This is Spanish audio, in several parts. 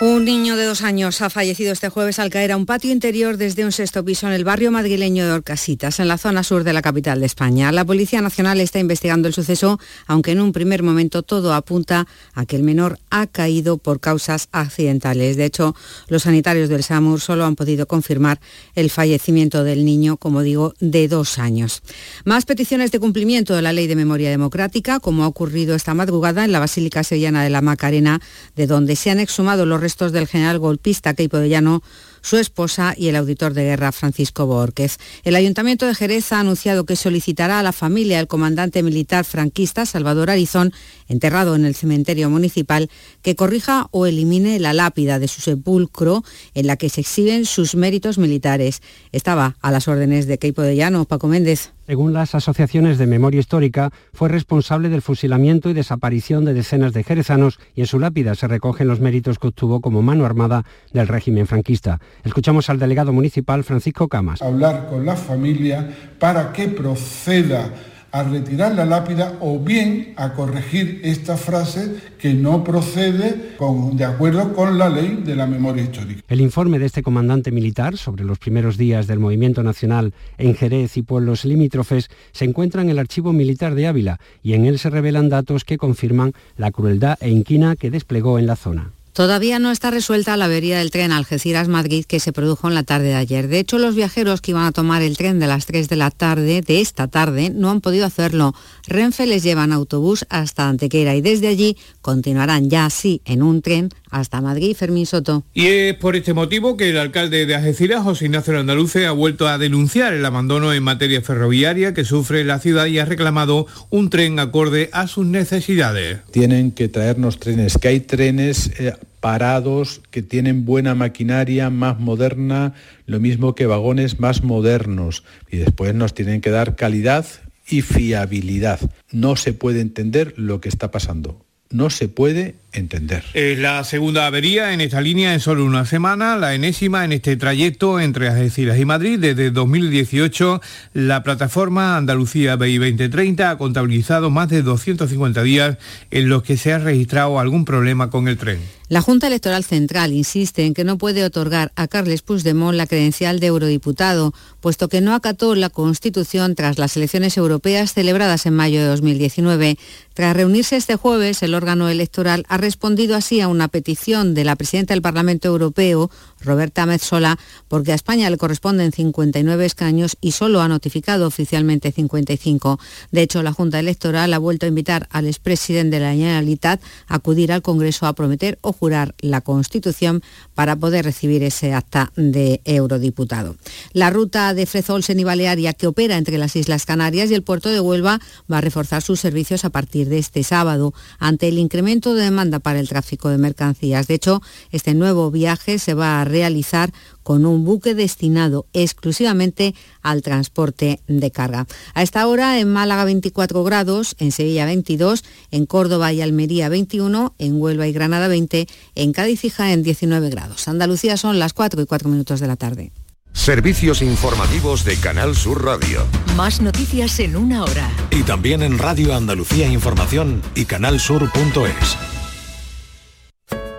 Un niño de dos años ha fallecido este jueves al caer a un patio interior desde un sexto piso en el barrio madrileño de Orcasitas, en la zona sur de la capital de España. La Policía Nacional está investigando el suceso, aunque en un primer momento todo apunta a que el menor ha caído por causas accidentales. De hecho, los sanitarios del SAMUR solo han podido confirmar el fallecimiento del niño, como digo, de dos años. Más peticiones de cumplimiento de la Ley de Memoria Democrática, como ha ocurrido esta madrugada en la Basílica Sevillana de la Macarena, de donde se han exhumado los restos del general golpista Keipo de Llano su esposa y el auditor de guerra Francisco Borquez. El Ayuntamiento de Jerez ha anunciado que solicitará a la familia del comandante militar franquista Salvador Arizón, enterrado en el cementerio municipal, que corrija o elimine la lápida de su sepulcro en la que se exhiben sus méritos militares. Estaba a las órdenes de Keipo de Llano, Paco Méndez. Según las asociaciones de memoria histórica, fue responsable del fusilamiento y desaparición de decenas de jerezanos y en su lápida se recogen los méritos que obtuvo como mano armada del régimen franquista. Escuchamos al delegado municipal Francisco Camas. Hablar con la familia para que proceda a retirar la lápida o bien a corregir esta frase que no procede de acuerdo con la ley de la memoria histórica. El informe de este comandante militar sobre los primeros días del movimiento nacional en Jerez y pueblos limítrofes se encuentra en el archivo militar de Ávila y en él se revelan datos que confirman la crueldad e inquina que desplegó en la zona. Todavía no está resuelta la avería del tren Algeciras-Madrid que se produjo en la tarde de ayer. De hecho, los viajeros que iban a tomar el tren de las 3 de la tarde, de esta tarde, no han podido hacerlo. Renfe les lleva en autobús hasta Antequera y desde allí continuarán ya así en un tren hasta Madrid, Fermín Soto. Y es por este motivo que el alcalde de Algeciras, José Ignacio Andaluce, ha vuelto a denunciar el abandono en materia ferroviaria que sufre la ciudad y ha reclamado un tren acorde a sus necesidades. Tienen que traernos trenes, que hay trenes eh, parados, que tienen buena maquinaria, más moderna, lo mismo que vagones más modernos. Y después nos tienen que dar calidad y fiabilidad. No se puede entender lo que está pasando no se puede entender. Es la segunda avería en esta línea en solo una semana, la enésima en este trayecto entre Algeciras y Madrid. Desde 2018, la plataforma Andalucía BI 2030 ha contabilizado más de 250 días en los que se ha registrado algún problema con el tren. La Junta Electoral Central insiste en que no puede otorgar a Carles Puigdemont la credencial de eurodiputado, puesto que no acató la Constitución tras las elecciones europeas celebradas en mayo de 2019. Tras reunirse este jueves, el órgano electoral ha respondido así a una petición de la presidenta del Parlamento Europeo, Roberta Metzola, porque a España le corresponden 59 escaños y solo ha notificado oficialmente 55. De hecho, la Junta Electoral ha vuelto a invitar al expresidente de la Generalitat a acudir al Congreso a prometer o jurar la Constitución para poder recibir ese acta de eurodiputado. La ruta de Frezolsen y Balearia que opera entre las Islas Canarias y el puerto de Huelva va a reforzar sus servicios a partir de este sábado ante el incremento de demanda para el tráfico de mercancías. De hecho, este nuevo viaje se va a realizar con un buque destinado exclusivamente al transporte de carga. A esta hora en Málaga 24 grados, en Sevilla 22, en Córdoba y Almería 21, en Huelva y Granada 20, en Cádiz y Jaén 19 grados. Andalucía son las 4 y 4 minutos de la tarde. Servicios informativos de Canal Sur Radio. Más noticias en una hora. Y también en Radio Andalucía Información y canalsur.es.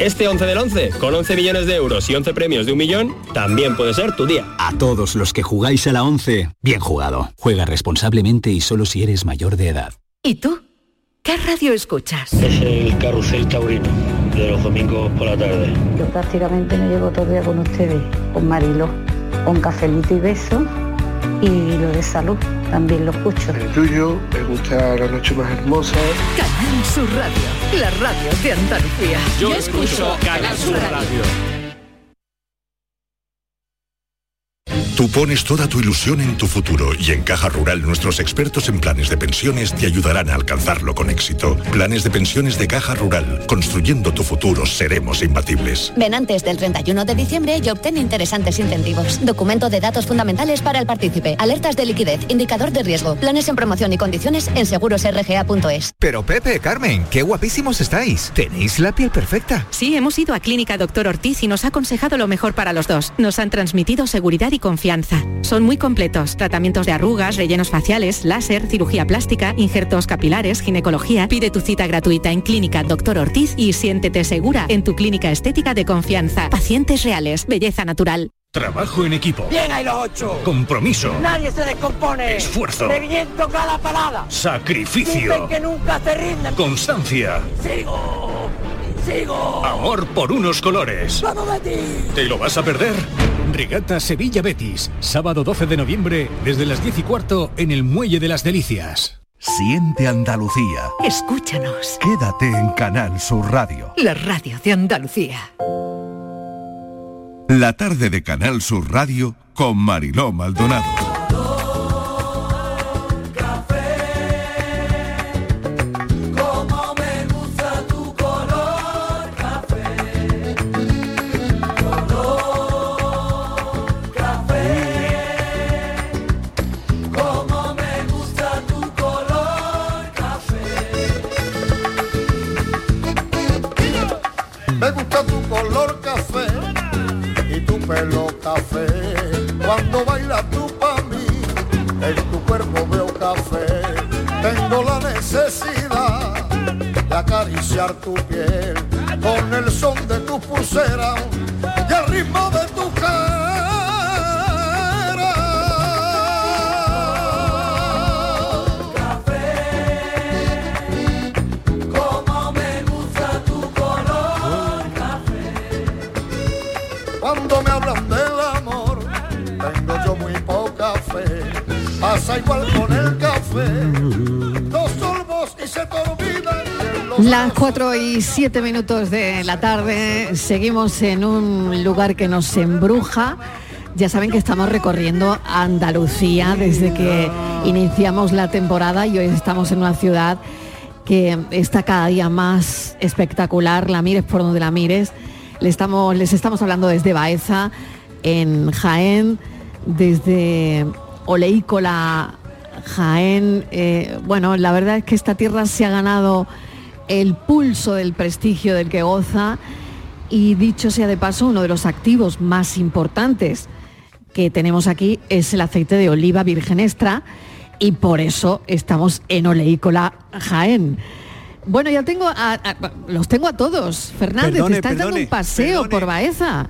Este 11 del 11, con 11 millones de euros y 11 premios de un millón, también puede ser tu día. A todos los que jugáis a la 11, bien jugado. Juega responsablemente y solo si eres mayor de edad. ¿Y tú? ¿Qué radio escuchas? Es el Carrusel Taurino, de los domingos por la tarde. Yo prácticamente me llevo todo el día con ustedes, con Marilo, con cafelito y beso y lo de salud también lo escucho. El tuyo, me gusta La Noche Más Hermosa. Canal Sur Radio, la radio de Andalucía. Yo, escucho Canal Sur Radio. Tú pones toda tu ilusión en tu futuro y en Caja Rural nuestros expertos en planes de pensiones te ayudarán a alcanzarlo con éxito. Planes de pensiones de Caja Rural. Construyendo tu futuro seremos imbatibles. Ven antes del 31 de diciembre y obtén interesantes incentivos. Documento de datos fundamentales para el partícipe. Alertas de liquidez. Indicador de riesgo. Planes en promoción y condiciones en segurosrga.es. Pero Pepe, Carmen, qué guapísimos estáis. Tenéis la piel perfecta. Sí, hemos ido a Clínica Doctor Ortiz y nos ha aconsejado lo mejor para los dos. Nos han transmitido seguridad y confianza. Son muy completos. Tratamientos de arrugas, rellenos faciales, láser, cirugía plástica, injertos capilares, ginecología. Pide tu cita gratuita en Clínica Doctor Ortiz y siéntete segura en tu clínica estética de confianza. Pacientes reales, belleza natural. Trabajo en equipo. Bien hay los ocho. Compromiso. Nadie se descompone. Esfuerzo. Reviento cada parada. Sacrificio. Dicen que nunca se rinden. Constancia. Sigo. Sigo. Amor por unos colores. ¡Vamos, Betis! ¿Te lo vas a perder? Regata Sevilla Betis. Sábado 12 de noviembre desde las 10 y cuarto en el Muelle de las Delicias. Siente Andalucía. Escúchanos. Quédate en Canal Sur Radio. La radio de Andalucía. La tarde de Canal Sur Radio con Mariló Maldonado. Pelo café. Cuando bailas tú pa' mí, en tu cuerpo veo café. Tengo la necesidad de acariciar tu piel con el son de tu pulsera y el ritmo de tu Pasa igual con el café. Dos y se Las 4 y 7 minutos de la tarde, seguimos en un lugar que nos embruja. Ya saben que estamos recorriendo Andalucía desde que iniciamos la temporada y hoy estamos en una ciudad que está cada día más espectacular, la mires por donde la mires. Le estamos, les estamos hablando desde Baeza, en Jaén, desde Oleícola, Jaén. Eh, bueno, la verdad es que esta tierra se ha ganado el pulso del prestigio del que goza y dicho sea de paso, uno de los activos más importantes que tenemos aquí es el aceite de oliva virgen extra y por eso estamos en Oleícola Jaén. Bueno, ya tengo a, a- los tengo a todos. Fernández, Perdone, te estás dando un paseo por Baeza.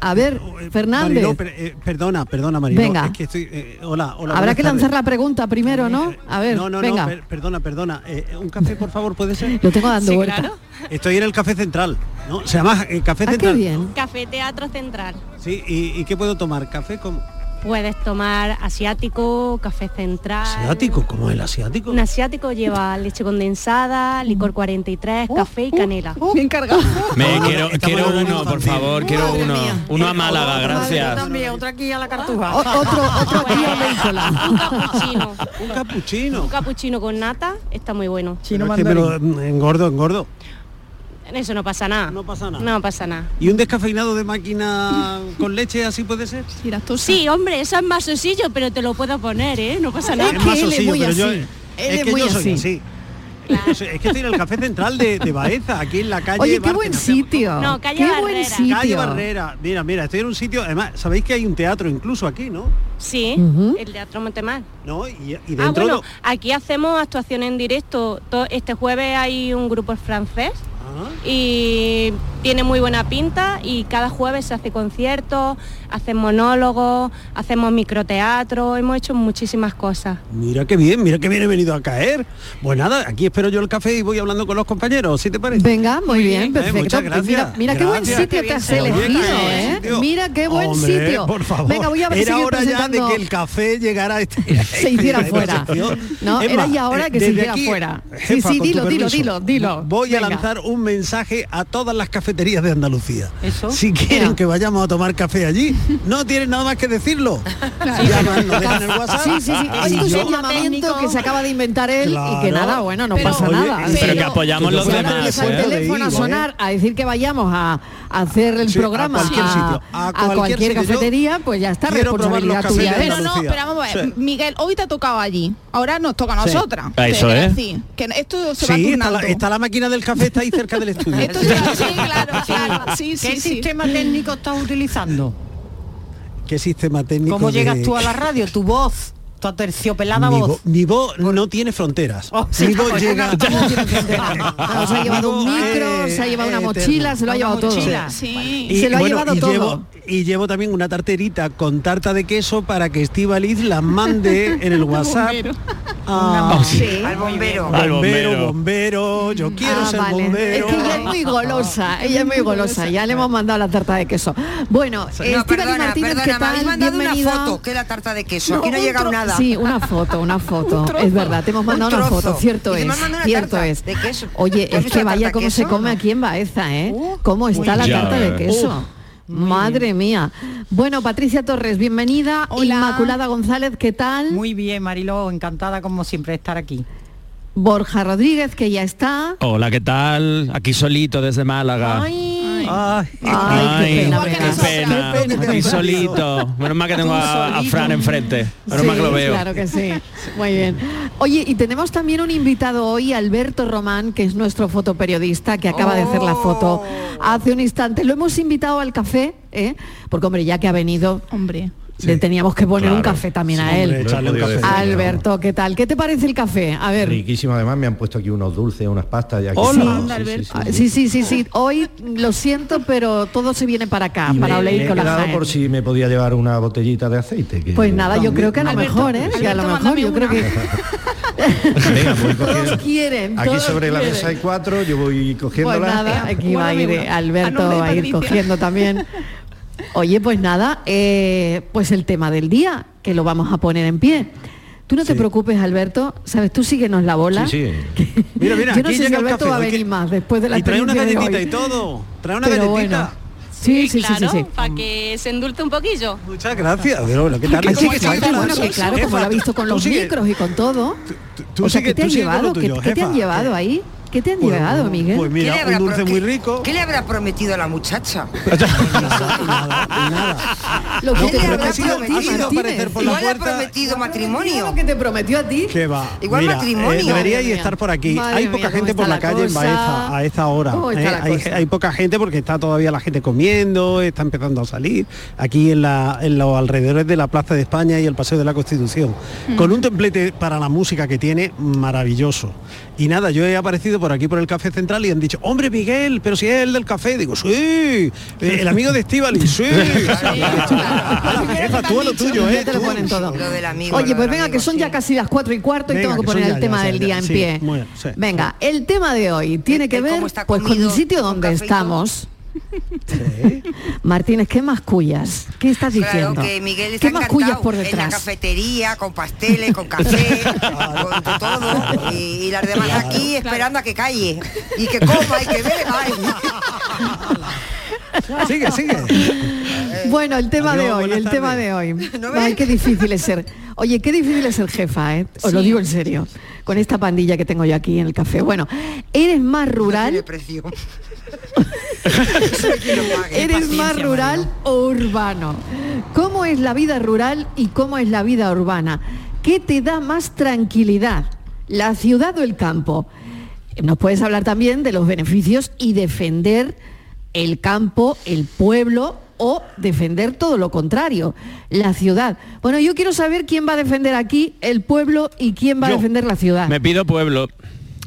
A ver, Fernández. Mariló, per- eh, perdona, perdona, Mariló. Venga. Es que estoy, eh, hola, hola. Habrá que tardes. lanzar la pregunta primero, ¿no? A ver, No, no, venga. no, per- perdona, perdona. Eh, un café, por favor, puede ser. Lo tengo dando vuelta. Estoy en el café central, ¿no? Se llama eh, café Ah, qué central. bien. Café Teatro Central. Sí, ¿y, y qué puedo tomar? ¿Café como Puedes tomar asiático, café central. asiático? ¿Cómo el asiático? Un asiático lleva leche condensada, licor 43, café y canela. Bien cargado. Me quiero, quiero uno, por favor, quiero uno. Uno a Málaga, gracias. También, otra aquí a la cartuja. otro, otro aquí a Oleícola. Un capuchino. Un capuchino. Un capuchino con nata está muy bueno. Pero es que me lo- mm, engordo, engordo. Eso no pasa nada. No pasa nada. No pasa nada. ¿Y un descafeinado de máquina con leche así puede ser? Sí, hombre, eso es más sencillo, pero te lo puedo poner, ¿eh? No pasa nada. Es más sencillo, pero yo, es que yo soy así. Es que estoy en el café central de, de Baeza, aquí en la calle. Oye, qué buen sitio. No, calle qué Barrera. buen sitio. Calle Barrera. Mira, mira, estoy en un sitio. Además, sabéis que hay un teatro incluso aquí, ¿no? Sí, el Teatro Montemar. ¿No? Y, y Ah, dentro. bueno, lo- aquí hacemos actuaciones en directo. To- Este jueves hay un grupo francés y tiene muy buena pinta y cada jueves se hace conciertos, hacen monólogos, hacemos microteatro, hemos hecho muchísimas cosas. Mira qué bien, mira qué bien he venido a caer. Pues nada, aquí espero yo el café y voy hablando con los compañeros, ¿sí te parece? Venga, muy bien, perfecto. Eh, muchas Pues gracias. Mira, mira qué buen sitio te has elegido, qué ¿eh? sitio. Mira qué buen Hombre, sitio. Por favor. Venga, voy a ver Era hora ya de que el café llegara a este, se hiciera fuera. No, era ya hora eh, que se hiciera aquí, fuera. jefa, sí, sí, dilo, dilo, dilo, dilo. Voy a lanzar un mensaje a todas las cafeterías de Andalucía. Eso. Si quieren que vayamos a tomar café allí, no tienen nada más que decirlo. Llaman, nos dejan el WhatsApp. Sí, sí, sí. y Esto es yo- un llamamiento que se acaba de inventar él y que nada, bueno, no Pero- pasa Oye, nada. pero que apoyamos los demás, el ¿eh? teléfono a ¿eh? sonar a decir que vayamos a, a hacer el Sí, a programa cualquier sitio, a a cualquier cafetería, pues ya está responsabilidad tuya. ¿eh? Pero no, pero vamos a ver, Sí. Miguel, hoy te ha tocado allí, ahora nos toca a nosotras. Ah, eso Te- es. decir, que esto se va está la máquina del café, está ahí cerca del estudio. Esto va- sí, claro, claro, sí, ¿Qué sí, sí. sistema técnico estás utilizando? ¿Qué sistema técnico? ¿Cómo de- llegas tú a la radio? Tu voz, tu aterciopelada mi, voz. vo- mi voz no tiene fronteras. Oh, sí, mi voz pues, llega. No, se ha llevado un micro, Eh, se ha llevado una eh, mochila, se lo ha llevado todo. mochila. Sí. se lo ha bueno, llevado y todo. Llevo, y llevo también una tarterita con tarta de queso para que Estivaliz la mande en el WhatsApp. Ah, Sí. Al bombero. Al bombero, bombero. yo quiero Ah, ser vale. bombero. Es que ella es muy golosa, ella es muy golosa. Ya le hemos mandado la tarta de queso. Bueno, No, perdona, Martínez, perdona, ¿qué me habéis tal? mandado Bienvenida. una foto, que es la tarta de queso. Aquí no ha llegado tro- Sí, una foto, una foto. Es verdad, te hemos mandado Un una foto, cierto es. Cierto tarta es. de queso. Oye, ¿Tú has es que vaya cómo se come aquí en Baeza, ¿eh? Uh, ¿Cómo está la ya, tarta de queso? Madre mía. Bueno, Patricia Torres, bienvenida. Hola. Inmaculada González, ¿qué tal? Muy bien, Mariló, encantada como siempre de estar aquí. Borja Rodríguez, que ya está. Hola, ¿qué tal? Aquí solito desde Málaga. Ay, Ay, Ay, qué pena, qué. Qué qué solito. Menos mal que tengo a, a Fran enfrente. Menos mal que lo Sí, veo. Claro que sí. Muy bien. Oye, y tenemos también un invitado hoy, Alberto Román, que es nuestro fotoperiodista, que acaba de hacer la foto hace un instante. Lo hemos invitado al café, ¿eh? porque hombre, ya que ha venido, Hombre. Le teníamos que poner un café también a él. echarle un café. Alberto, ¿qué tal? ¿Qué te parece el café? A ver. Riquísimo, además me han puesto aquí unos dulces, unas pastas. Y aquí Hola. Sí, sí, sí, Ah, sí. Sí, sí, sí, sí. Hoy lo siento, pero todo se viene para acá, Y para Oleir con la por si me podía llevar una botellita de aceite. que- Pues nada, yo creo que a lo Alberto, mejor, ¿eh? Que a lo Alberto, mejor, yo mándame creo que Venga, voy cogiendo. todos quieren. Aquí todos sobre la mesa hay cuatro, yo voy Pues cogiéndola. nada, aquí va a ir Alberto, va a ir cogiendo también. Oye, pues nada, eh, pues el tema del día, que lo vamos a poner en pie. Tú no te preocupes, Alberto, sabes, tú síguenos la bola. Sí, sí. Mira, mira, Yo no aquí sé si Alberto café, va a venir que- más después de la Y trae una galletita y todo. Trae una Pero galletita. bueno. Sí, sí, sí, sí, sí. para que se endulte un poquillo. Muchas gracias. Pero bueno, ¿qué tal? Que Sigue, sí, sigue, que sigue, bueno, sigue. que claro, como lo ha visto con tú los sigue. micros y con todo. Tú o sea, sigue, ¿qué te tú han llevado? ¿Qué, tuyo, qué te han llevado ahí? ¿Qué te han Pues, llevado, Miguel? Pues ¿Qué mira, le habrá un dulce muy rico. ¿Qué le habrá prometido a la muchacha? Lo que ¿Qué te le habrá prometió a ti, prometido? Por Igual ha matrimonio. lo que te prometió a ti. ¿Qué va? Igual Mira, matrimonio. eh, Madre mía. estar por aquí. Madre hay poca gente por la la calle en. Baeza a esta hora. ¿Cómo está eh. hay, poca gente porque está todavía la gente comiendo, está empezando a salir. Aquí en, la, en los alrededores de la Plaza de España y el Paseo de la Constitución. Mm. Con un templete para la música que tiene maravilloso. Y nada, yo he aparecido por aquí por el Café Central y han dicho, hombre Miguel, pero si es el del café. Digo, sí, eh, el amigo de Estivali, sí. Hala, jefa, tú a lo tuyo, Ya ¿eh? te lo Tú. ponen todo. Lo del amigo. Oye, pues venga, que son ya casi las cuatro y cuarto y tengo que poner el tema del día en pie. Venga, el tema de hoy tiene El- que ver pues con el sitio donde café Martínez, ¿qué más cuyas? ¿Qué estás Claro diciendo? que Miguel está ¿Qué más cuyas por en la detrás? cafetería, con pasteles, con café, con todo. Y, y las demás aquí esperando a que calle. Y que coma y que beba. Sigue, sigue. Bueno, el tema Adiós, de hoy, el tardes. tema de hoy. ¿No Ay, qué difícil es ser. Oye, qué difícil es ser jefa, ¿eh? Os lo digo en serio. Con esta pandilla que tengo yo aquí en el café. Bueno, ¿eres más rural? precio. ¿Eres más rural o urbano? ¿Cómo es la vida rural y cómo es la vida urbana? ¿Qué te da más tranquilidad? ¿La ciudad o el campo? Nos puedes hablar también de los beneficios y defender el campo, el pueblo o defender todo lo contrario, la ciudad. Bueno, yo quiero saber quién va a defender aquí el pueblo y quién va a defender la ciudad. Me pido pueblo.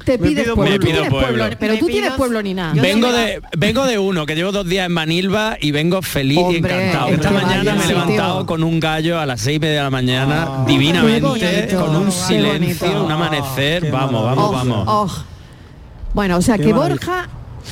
Te pido pueblo. Pero tú tienes pueblo ni nada. Vengo de, vengo de uno, que llevo dos días en Manilva y vengo feliz y encantado. Esta mañana me he levantado con un gallo a las seis y media de la mañana, divinamente, con un silencio, un amanecer. Vamos, vamos, vamos. Oh, oh. Bueno, o sea que Borja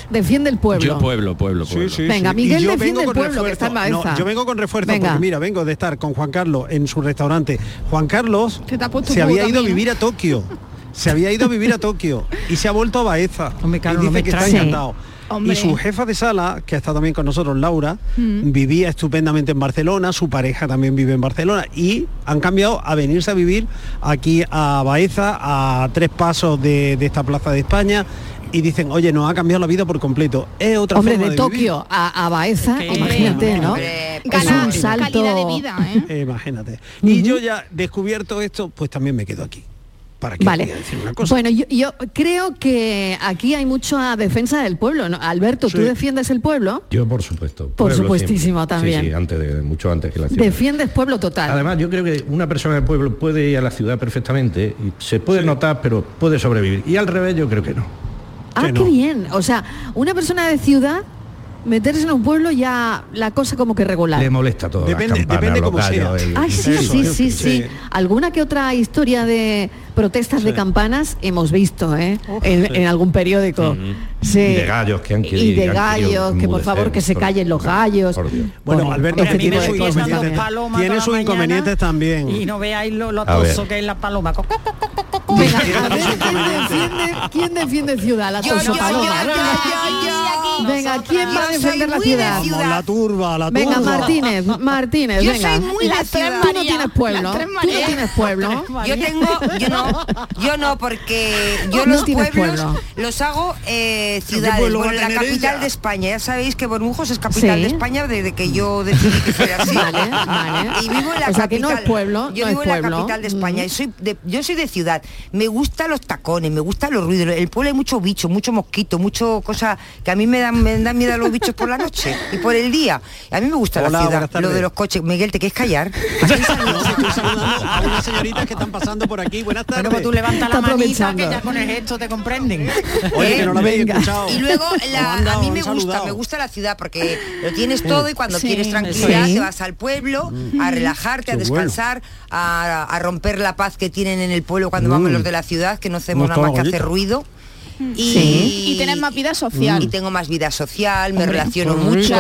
defiende el pueblo. Yo pueblo, pueblo, Venga. Miguel defiende el pueblo que está en Baeza. Yo vengo con refuerzo porque mira, vengo de estar con Juan Carlos en su restaurante. Juan Carlos se, se había ido a vivir a Tokio. se había ido a vivir a Tokio y se ha vuelto a Baeza. Hombre, claro, y dice que está encantado. Y su jefa de sala, que ha estado también con nosotros, Laura, mm. vivía estupendamente en Barcelona, su pareja también vive en Barcelona y han cambiado a venirse a vivir aquí a Baeza, a tres pasos de esta Plaza de España y dicen, oye, nos ha cambiado la vida por completo. Es otra Hombre, de, Tokio. A, a, Baeza, imagínate, ¿no? Hombre, es un salto. De vida, ¿eh? eh imagínate. Y yo ya descubierto esto, pues también me quedo aquí. ¿Para qué vale. decir una cosa? Bueno, yo, creo que aquí hay mucha defensa del pueblo. ¿no? Alberto, ¿tú defiendes el pueblo? Yo, por supuesto. Por supuestísimo también. Sí, antes de, mucho antes que la ciudad. Defiendes pueblo total. Además, yo creo que una persona del pueblo puede ir a la ciudad perfectamente, y se puede notar, pero puede sobrevivir. Y al revés, yo creo que no. Ah, qué bien. O sea, una persona de ciudad meterse en un pueblo ya la cosa como que regular. Le molesta todo. Depende, depende como sea. El... Ay, sí, sí, sí, sí, Alguna que otra historia de protestas de campanas hemos visto ¿eh? En, algún periódico. Sí. Y de gallos que han querido. Y de gallos, que por favor que se callen los gallos. Bueno, Alberto, que tiene sus inconvenientes, también. Y no veáis lo, lo que es la paloma. Venga, ¿quién, defiende, ciudad? La venga, ¿quién va a defender la ciudad? Turba, la turba. Venga, Martínez, Martínez, venga. Tú no tienes pueblo. Tú no tienes pueblo. Yo tengo, yo no, porque yo no los pueblos pueblo. los hago eh, ciudades. Bueno, la capital de España, ya sabéis que Bormujos es capital sí. de España desde que yo decidí que fuera así. Vale, vale. Y vivo en la o sea, capital. No es pueblo, yo no vivo es pueblo. en la capital de España mm. y soy de, yo soy de ciudad. Me gustan los tacones, me gustan los ruidos. El pueblo hay mucho bicho, mucho mosquito, mucho cosa que a mí me dan, me dan miedo a los bichos por la noche y por el día. A mí me gusta Hola, la ciudad, lo de los coches. Miguel, ¿te quieres callar? Estoy saludando a unas señoritas que están pasando por aquí. Buenas tardes tarde. Bueno, pues tú levanta la manita que ya con el te comprenden. Oye, ¿Eh? no. Y luego a mí me gusta, me gusta la ciudad porque lo tienes todo y cuando sí, quieres tranquilidad te vas al pueblo a relajarte, a descansar, a, romper la paz que tienen en el pueblo cuando vamos los de la ciudad, que no hacemos nada más que hacer ruido. Y, sí. tener más vida social. Mm. Y tengo más vida social, me relaciono mucho,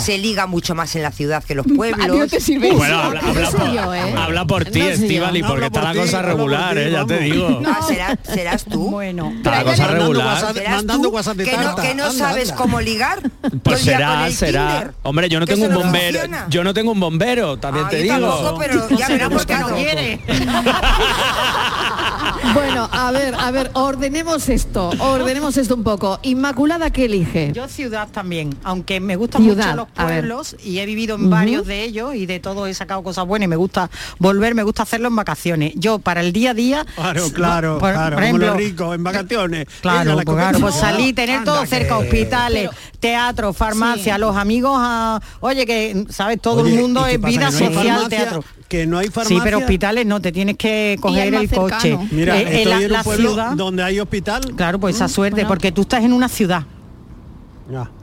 se liga mucho más en la ciudad que los pueblos. Pues habla, ¿eh? por, ti, no Estivali, porque está la cosa regular, ¿eh? ya te digo. Ah, no, serás tú. Bueno, está la cosa regular. Mandando WhatsApp que no, sabes cómo ligar. Pues será, será. Hombre, yo no tengo un bombero, yo no tengo un bombero, también te digo. pero ya verás no quiere. Bueno, a ver, a ver, ordenemos esto. ordenemos esto un poco. Inmaculada, ¿qué elige? Yo ciudad también, aunque me gustan ciudad, mucho los pueblos y he vivido en varios de ellos y de todo he sacado cosas buenas y me gusta volver, me gusta hacerlo en vacaciones. Yo para el día a día... Claro, claro, por, claro, por ejemplo, los ricos, en vacaciones. Eh, claro, pues, claro pues salí, tener todo cerca, hospitales, Pero... teatro, farmacia, los amigos, a... oye, que sabes, todo el mundo es vida social, teatro que no hay farmacia. Sí, pero hospitales no, te tienes que coger el coche. Mira, eh, estoy eh, la, en ciudad, donde hay hospital. Claro, pues esa mm, suerte, porque tú estás en una ciudad.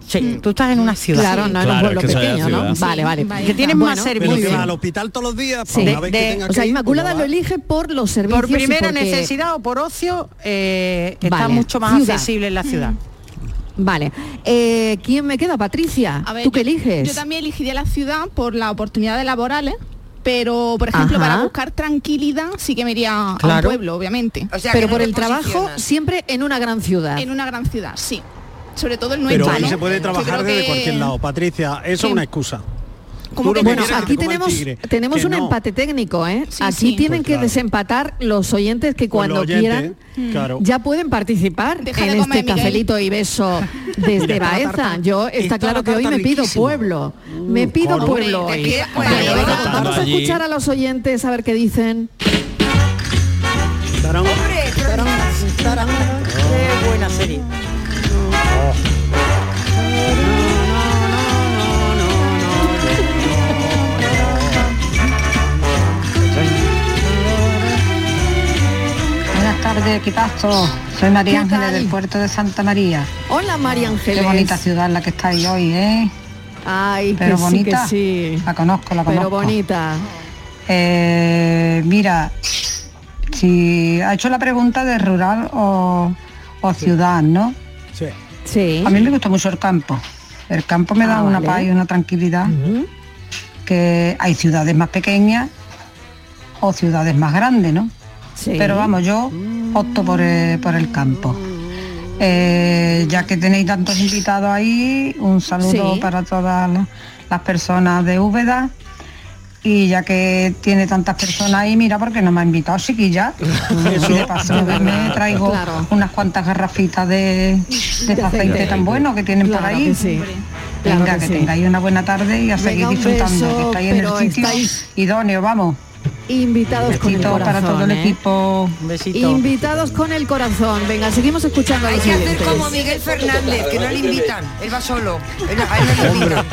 Sí, mm. tú estás en una ciudad. Claro, no en un pueblo es que pequeño, ¿no? Vale, vale. Que tienen bueno, más servicios. Al hospital todos los días, sí. una de, que tenga O sea, Inmaculada pues lo elige por los servicios. Por primera necesidad o por ocio, eh, está mucho más accesible en la ciudad. Mm. Vale. Eh, ¿Quién me queda? Patricia, a ver, ¿tú qué eliges? Yo también elegiría la ciudad por las oportunidades laborales, pero por ejemplo para buscar tranquilidad sí que me iría claro. a un pueblo, obviamente. Pero por el trabajo siempre en una gran ciudad. En una gran ciudad, sí. Sobre todo el nuestro. Pero ahí ¿no? se puede trabajar desde cualquier lado. Patricia, eso es una excusa. Como que bueno, aquí tenemos, tenemos un empate técnico, ¿eh? Sí, aquí tienen que desempatar los oyentes que cuando quieran ya pueden participar Deja en este cafelito y beso desde Baeza. Yo está claro que hoy me pido pueblo. Me pido pueblo vamos a escuchar a los oyentes a ver qué dicen. ¡Qué buena serie! tardes, equipazo. Soy María Ángeles del puerto de Santa María. Hola, María Ángeles. Qué bonita ciudad la que estáis hoy, ¿eh? Ay, pero bonita. Sí. La conozco, la conozco. Pero bonita. Eh, mira, si ha hecho la pregunta de rural o, ciudad, ¿no? Sí. sí. A mí me gusta mucho el campo. El campo me ah, da una paz y una tranquilidad. Que hay ciudades más pequeñas o ciudades más grandes, ¿no? Sí. Pero vamos, yo opto por el, por el campo. Eh, ya que tenéis tantos invitados ahí, un saludo Sí. para todas la- las personas de Úbeda. Y ya que tiene tantas personas ahí, mira, porque no me ha invitado chiquilla. Y de paso me traigo Claro. unas cuantas garrafitas de, de ese aceite tan bueno que tienen por Claro ahí. que sí. Claro Venga, que que, sí. tengáis una buena tarde y a Venga, seguir disfrutando, beso, que estáis en el sitio estáis- idóneo, vamos. Invitados con el corazón. para todo el ¿eh? equipo. Invitados con el corazón. Venga, seguimos escuchando a Hay los que hacer como Miguel Fernández, que no le invitan. Él va solo. Él, a él no le invitan.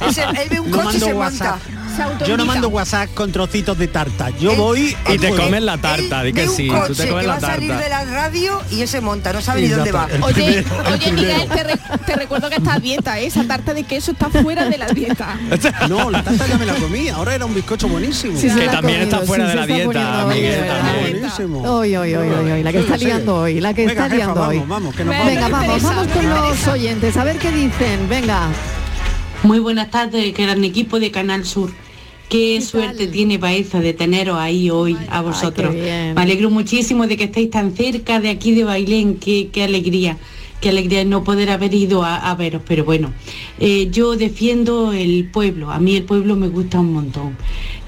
Él, se- él ve un No coche y mando se WhatsApp. monta. Yo no mando WhatsApp con trocitos de tarta. Yo voy Y te comes la tarta, di que sí, tú te que comes va la a salir tarta. de la radio y él se monta, no sabe ni dónde va. Oye, primero, el oye. Miguel, te, re- te recuerdo que está a dieta, ¿eh? esa tarta de queso está fuera de la dieta. No, la tarta ya me la comí. Ahora era un bizcocho buenísimo. Sí, Que también está fuera sí, de la dieta, Miguel, también. Hoy, hoy, hoy, hoy, hoy, la que está liando hoy, la que está liando hoy. vamos, vamos, que nos Venga, vamos. vamos, vamos con los oyentes, a ver qué dicen. Venga. Muy buenas tardes, gran equipo de Canal Sur. Qué suerte tiene Baeza de teneros ahí hoy a vosotros. Me alegro muchísimo de que estéis tan cerca de aquí de Bailén. Qué, qué alegría. Qué alegría no poder haber ido a, a veros. Pero bueno, eh, yo defiendo el pueblo. A mí el pueblo me gusta un montón.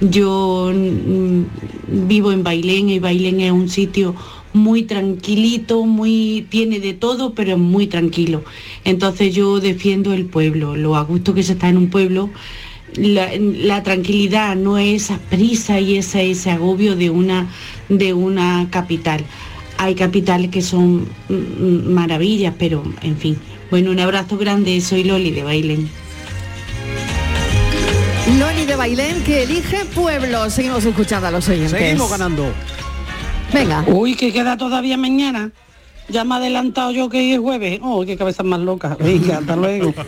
Yo mm, vivo en Bailén y Bailén es un sitio muy tranquilito, muy tiene de todo, pero es muy tranquilo. Entonces yo defiendo el pueblo, lo a gusto que se está en un pueblo, la, la tranquilidad, no es esa prisa y esa, ese agobio de una, de una capital. Hay capitales que son mm, mm, maravillas, pero en fin. Bueno, un abrazo grande, soy Loli de Bailén. Loni de Bailén que elige pueblo. Seguimos escuchando a los oyentes. Seguimos ganando. Venga. Uy, que queda todavía mañana. Ya me he adelantado yo que hoy es jueves. Oh, qué cabeza más loca. Venga, hasta luego.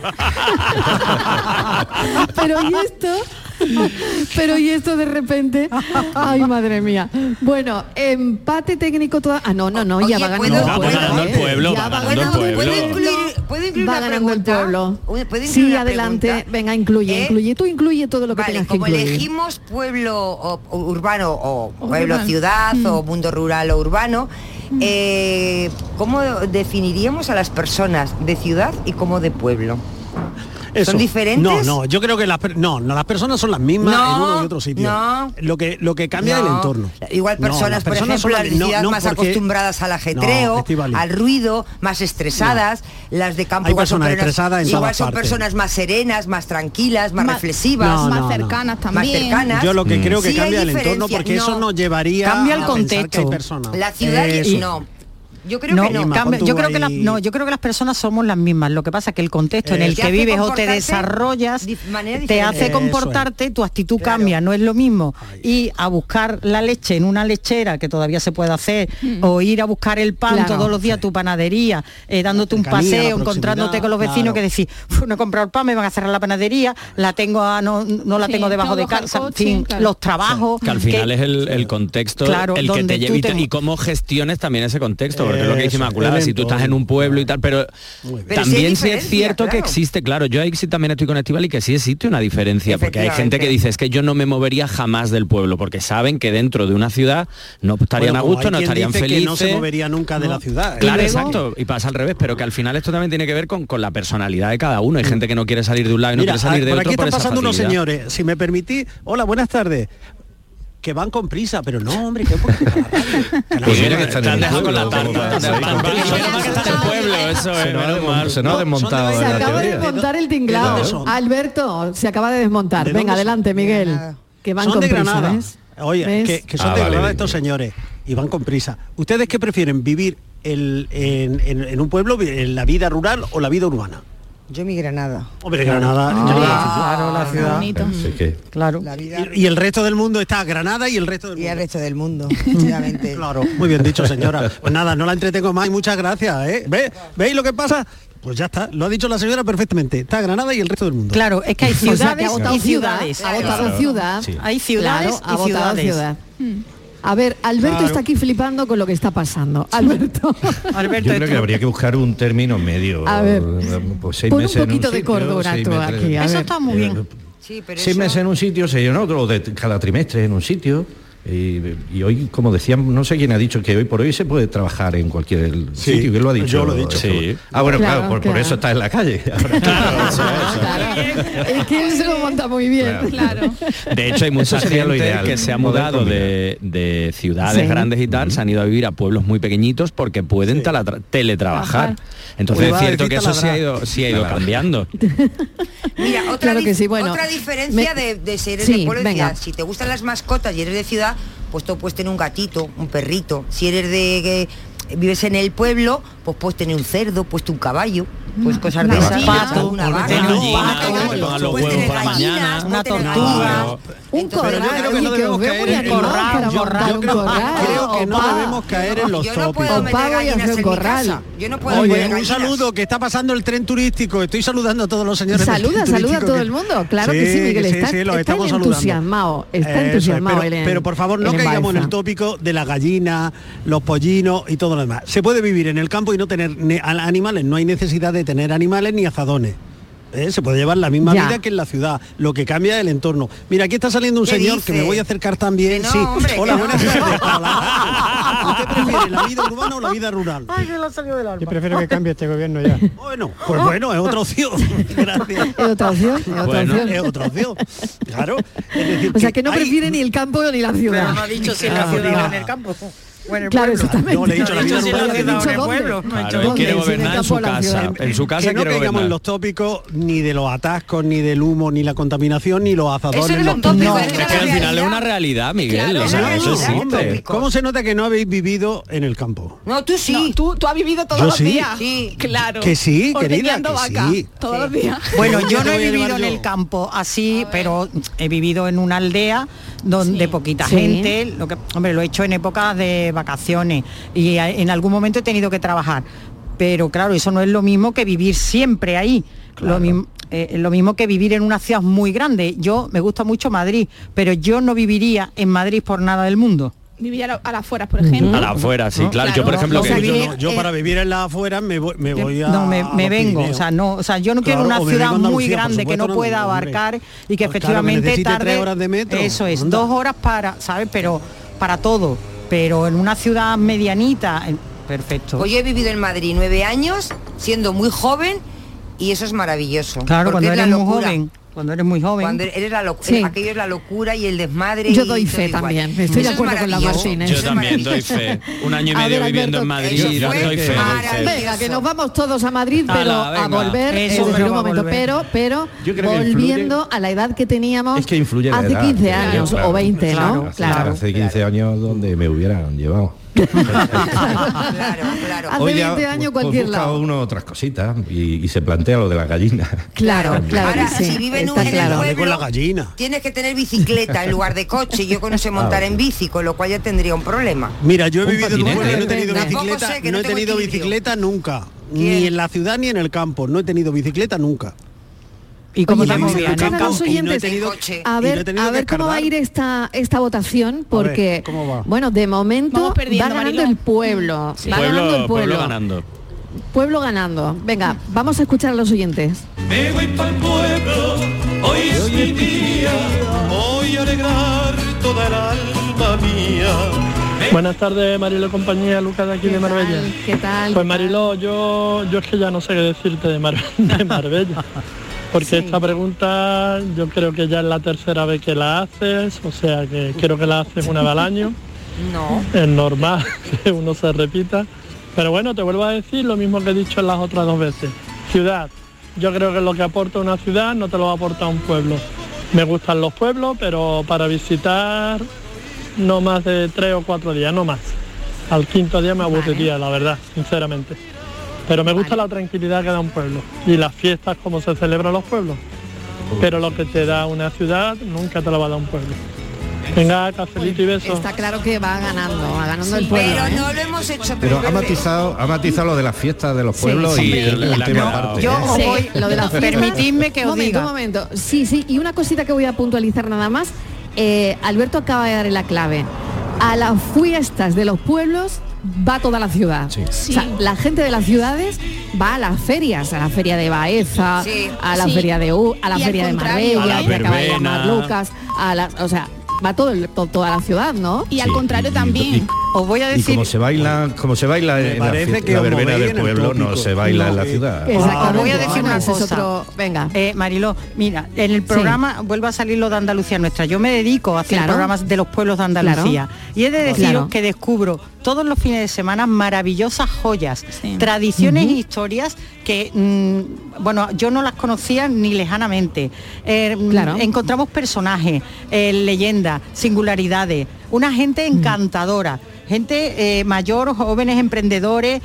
Pero y esto, pero y esto de repente, ay madre mía. Bueno, empate técnico toda. Ah, no, no, no, ya Oye, va ganando ¿puedo- el Va pueblo. ganando el ¿eh? pueblo, Ya va ganando el pueblo. ¿Puedo incluir, ¿puedo incluir Va ganando el pueblo. ¿Puedo incluir Sí, adelante. pregunta? Venga, incluye, ¿Eh? incluye. Tú incluye todo lo que Vale, tengas que como incluir. elegimos pueblo o, o urbano o pueblo ciudad o Mm. mundo rural o urbano, eh, ¿cómo definiríamos a las personas de ciudad y como de pueblo? Eso. ¿Son diferentes? No, no, yo creo que las no, no, las personas son las mismas No, en uno y otro sitio. no. Lo que lo que cambia es el No. entorno. Igual No, personas, las por personas son ejemplo, las las- más porque- acostumbradas al ajetreo, al ruido, más estresadas, las de campo Hay igual son personas personas- estresadas en igual son personas más serenas, más tranquilas, más, Más- reflexivas, No, más cercanas más también. cercanas. Yo lo que creo que Sí cambia el entorno porque eso no. nos llevaría Cambia el a pensar que hay contexto. personas. La ciudad y- Eso. no. Yo creo No, que no. Inma, cambia- pon yo creo que las, ahí- no, yo creo que las personas somos las mismas. Lo que pasa es que el contexto en el Eh, Te que vives o te desarrollas te hace comportarte, tu actitud cambia, no es lo mismo ir a buscar la leche en una lechera que todavía se puede hacer o ir a buscar el pan Claro. todos los días a tu panadería, eh, dándote un cercanía, la paseo, encontrándote con los vecinos claro. que decís, "Uf, no he comprado el pan, me van a cerrar la panadería, la tengo a- no, no la Sí, tengo debajo de casa, en fin, claro. los trabajos. Que al final es el, el contexto Claro, el que te lleva y, y cómo gestiones también ese contexto, porque es lo que dice Eso, Inmaculada, el si tú estás en un pueblo y tal, pero, también sí es cierto que existe, claro, yo ahí sí también estoy con Estival y que sí existe una diferencia, porque hay gente que dice, es que yo no me movería jamás del pueblo, porque saben que dentro de una ciudad no estarían Bueno, a gusto, no estarían felices. que no se movería nunca de la ciudad. ¿eh? Claro, Y exacto. Y pasa al revés, pero que al final esto también tiene que ver con, con la personalidad de cada uno. Hay gente que no quiere salir de un lado y no Mira, quiere salir ah, de por otro aquí por están esa pasando unos señores. Si me permitís, hola, buenas tardes. Que van con prisa, pero no, hombre, que porque Pues mira que la tarta. Estás en el pueblo, es, mal. Se nos ha desmontado Se la acaba de desmontar el ¿De tinglado. Alberto, se acaba de desmontar. ¿De Venga, adelante, Miguel. Que van son con de prisa. Oye, que, que son Ah, de vale, bien. estos señores y van con prisa. ¿Ustedes qué prefieren, vivir el- en, en- en un pueblo, en la vida rural o la vida urbana? Yo mi Granada. Hombre, Granada. Ah, claro, la ciudad. bonito. Claro. La vida- Y, y el resto del mundo está Granada y el resto del Y mundo. el resto del mundo, obviamente. Claro, muy bien dicho, señora. Pues nada, no la entretengo más y muchas gracias, ¿eh? ¿Ve? ¿Veis lo que pasa? Pues ya está, lo ha dicho la señora perfectamente. Está Granada y el resto del mundo. Claro, es que hay O sea, que ciudades ha y ciudades. ciudad, ha votado ciudad. Sí. Hay ciudades Claro, y votado ciudades. ciudad. A ver, Alberto Claro. está aquí flipando con lo que está pasando. Alberto, Alberto, Yo creo que habría que buscar un término medio. A ver, pues seis pon un meses poquito de sitio, cordura tú aquí, a Eso ver. está muy bien. Sí, pero Seis eso- meses en un sitio, seis en otro, o de cada trimestre en un sitio. Y, y hoy, como decían, no sé quién ha dicho que hoy por hoy se puede trabajar en cualquier Sí, sitio. ¿Quién lo ha dicho? yo lo he dicho. Sí. Ah, bueno, Claro, claro, por, eso está en la calle. Ahora, es que él se lo monta muy bien. Claro. De hecho, hay mucha sería lo gente ideal, que se ha mudado de, de ciudades Sí. grandes y tal, se han ido a vivir a pueblos muy pequeñitos porque pueden teletrabajar. Entonces es cierto que eso sí ha ido, sí ha ido cambiando. Mira, otra, Claro que sí, bueno, otra diferencia me- de, de si eres Sí, de pueblo venga. Si te gustan las mascotas y eres de ciudad, pues tú puedes tener un gatito, un perrito. Si eres de que vives en el pueblo, pues puedes tener un cerdo, puedes tener un caballo, pues cosas de Una esas. vaca, una vaca, pato, Una tortuga. Un corral, yo creo que no debemos caer en corral, creo- un yo corral. creo que no debemos caer en los tópicos. corral. Yo no puedo Oye, un saludo que está pasando el tren turístico. Estoy saludando a todos los señores. Saluda, saluda a todo el mundo. Claro que sí, Miguel. sí, está, sí, los está estamos él saludando. entusiasmado. Está entusiasmado pero, por favor, no caigamos en el tópico de la gallina, los pollinos y todo lo demás. Se puede vivir en el campo y no tener animales. No hay necesidad de tener animales ni azadones. ¿eh? Se puede llevar la misma Ya. vida que en la ciudad, lo que cambia es el entorno. Mira, aquí está saliendo un ¿Qué señor que me voy a acercar también. No, sí. hombre, Hola, que no. buenas tardes. ¿Usted prefiere la vida urbana o la vida rural? Yo prefiero que cambie este gobierno ya. Bueno, pues bueno, es otra opción. Gracias. Es otra opción, es otra Bueno, opción. es otra opción. Claro. Es decir, O sea que no hay- prefiere ni el campo ni la ciudad. no ha dicho si en la Claro, ciudad o diga. en el campo. O en el Claro, pueblo. exactamente. No, le he dicho la vida en su casa. En su casa que no quiere gobernar. los tópicos ni de los atascos, ni del humo, ni la contaminación, ni los azadones. Eso no es los un tópico, pinos. es que al final es una realidad, Miguel. Eso existe. ¿Cómo se nota que no habéis vivido en el campo? No, tú sí. tú, tú has vivido todos Yo los sí. días. Sí. Claro. Que sí, querida, que todos los días. Bueno, ¿Cómo yo no he vivido en el campo así, pero he vivido en una aldea donde poquita Sí. gente, lo que, hombre, lo he hecho en épocas de vacaciones y en algún momento he tenido que trabajar. Pero claro, eso no es lo mismo que vivir siempre ahí. Lo, mismo, eh, lo mismo que vivir en una ciudad muy grande. Yo me gusta mucho Madrid, pero yo no viviría en Madrid por nada del mundo. Vivir a, la- a las afueras, por ejemplo. A la afuera, sí, ¿No? claro. Yo, por ejemplo, O sea, que... yo, no, yo eh, para vivir en las afueras me voy, me voy a no me, vengo Pirineos. o sea no o sea yo no quiero Claro, una ciudad muy grande que supuesto, no no, pueda hombre. abarcar y que Pues claro, que efectivamente tarde tres horas de metro. eso es Anda. dos horas para sabes pero para todo pero en una ciudad medianita eh, perfecto Pues yo he vivido en Madrid nueve años, siendo muy joven, y eso es maravilloso. claro porque cuando eres muy joven cuando eres muy joven Cuando eres la locura, Sí. aquello es la locura y el desmadre. Yo doy fe igual. también, estoy de Eso es acuerdo con la maravilloso. Martínez. Yo también doy fe. Un año y A medio ver, viviendo Alberto, en Madrid eso y fue doy fe. doy fe. maravilloso. Venga, que nos vamos todos a Madrid, pero a venga. volver Eso, eh, en un a momento, volver. pero, pero Yo creo que volviendo a la edad que teníamos Es que influye la hace edad. 15 Claro, años claro. o 20, Claro, ¿no? claro. Hace 15 años donde me hubieran llevado. Claro, claro. Hace Hoy ya, 20 años pues, cualquier busca lado. uno otras cositas y, y se plantea lo de la gallina. Claro, claro Ahora, que sí, si vive en, el claro. Dale con la pueblo, gallina. tienes que tener bicicleta en lugar de coche. Yo no sé montar Ah, en bici, con lo cual ya tendría un problema. Mira, yo he Un vivido en un pueblo y no he tenido bicicleta, sé, que no no he tenido equilibrio. bicicleta nunca, ¿Quién? ni en la ciudad ni en el campo, no he tenido bicicleta nunca. Y vamos a bien, a los campo, y no he oyentes. tenido- A y no he ver, a ver cómo va a ir esta, esta votación, porque, ¿cómo va? bueno, de momento va ganando Mariló. el pueblo. Sí. Va Pueblo, ganando el pueblo. pueblo ganando. Pueblo ganando. Venga, vamos a escuchar a los oyentes. Me voy para el pueblo, hoy es mi día, voy a alegrar toda el alma mía. Buenas tardes, Marilo compañía, Lucas de aquí de Marbella. ¿Qué tal? Pues Marilo, yo, yo es que ya no sé qué decirte de, Mar- de Marbella. Porque esta pregunta yo creo que ya es la tercera vez que la haces, o sea que quiero que la haces una vez al año. No. Es normal que uno se repita. Pero bueno, te vuelvo a decir lo mismo que he dicho en las otras dos veces. Ciudad. Yo creo que lo que aporta una ciudad no te lo va a aportar un pueblo. Me gustan los pueblos, pero para visitar no más de tres o cuatro días, no más. Al quinto día me aburriría, la verdad, sinceramente. Pero me gusta la tranquilidad que da un pueblo y las fiestas como se celebran los pueblos. Pero lo que te da una ciudad nunca te lo va a dar un pueblo. Venga, cafelito y besos. Está claro que va ganando, va ganando el pueblo. Pero ¿eh? no lo hemos hecho. Pero ha matizado, ha matizado lo de las fiestas de los pueblos y el, el tema aparte. Yo ¿eh? voy- lo de la fiesta. permitidme que os momento, diga. Un momento, sí, sí, y una cosita que voy a puntualizar nada más. Eh, Alberto acaba de dar la clave. A las fiestas de los pueblos va toda la ciudad. O sea, la gente de las ciudades va a las ferias, a la feria de Baeza, Sí. a la Sí. feria de U, a la Y feria de Marbella, A la que acaba de llamar. Lucas, a la, o sea, va todo el- to- toda la ciudad, ¿no? Y al contrario también. Os voy a Y decir como se baila, como se baila en la, parece que la verbena del en el pueblo, no se baila en la ciudad. Os voy a decir una cosa. otro- venga. Eh, Mariló, mira, en el programa vuelve a salir lo de Andalucía Nuestra. Yo me dedico a hacer Claro. programas de los pueblos de Andalucía. Y he de deciros Claro. que descubro todos los fines de semana maravillosas joyas, tradiciones e historias que, mm, bueno, yo no las conocía ni lejanamente. Eh, mm, Claro. Encontramos personajes, eh, leyendas, singularidades, una gente encantadora, gente eh, mayor, jóvenes emprendedores,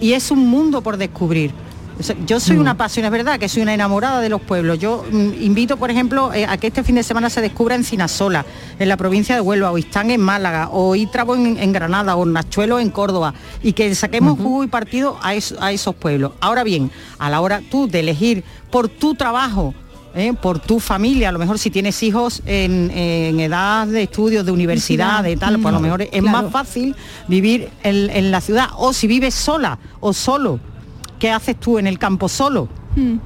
y es un mundo por descubrir. Yo soy una apasionada, es verdad que soy una enamorada de los pueblos. Yo mm, invito, por ejemplo, eh, a que este fin de semana se descubra en Cinasola, en la provincia de Huelva, o Istán en Málaga, o Ítrabo en, en Granada, o Nachuelo en Córdoba, y que saquemos jugo y partido a, es- a esos pueblos. Ahora bien, a la hora tú de elegir por tu trabajo, ¿eh? por tu familia, a lo mejor si tienes hijos en, en edad de estudios, de universidad, de tal, pues a lo mejor es Claro. más fácil vivir en, en la ciudad. O si vives sola o solo, ¿qué haces tú en el campo solo? ¿Mm?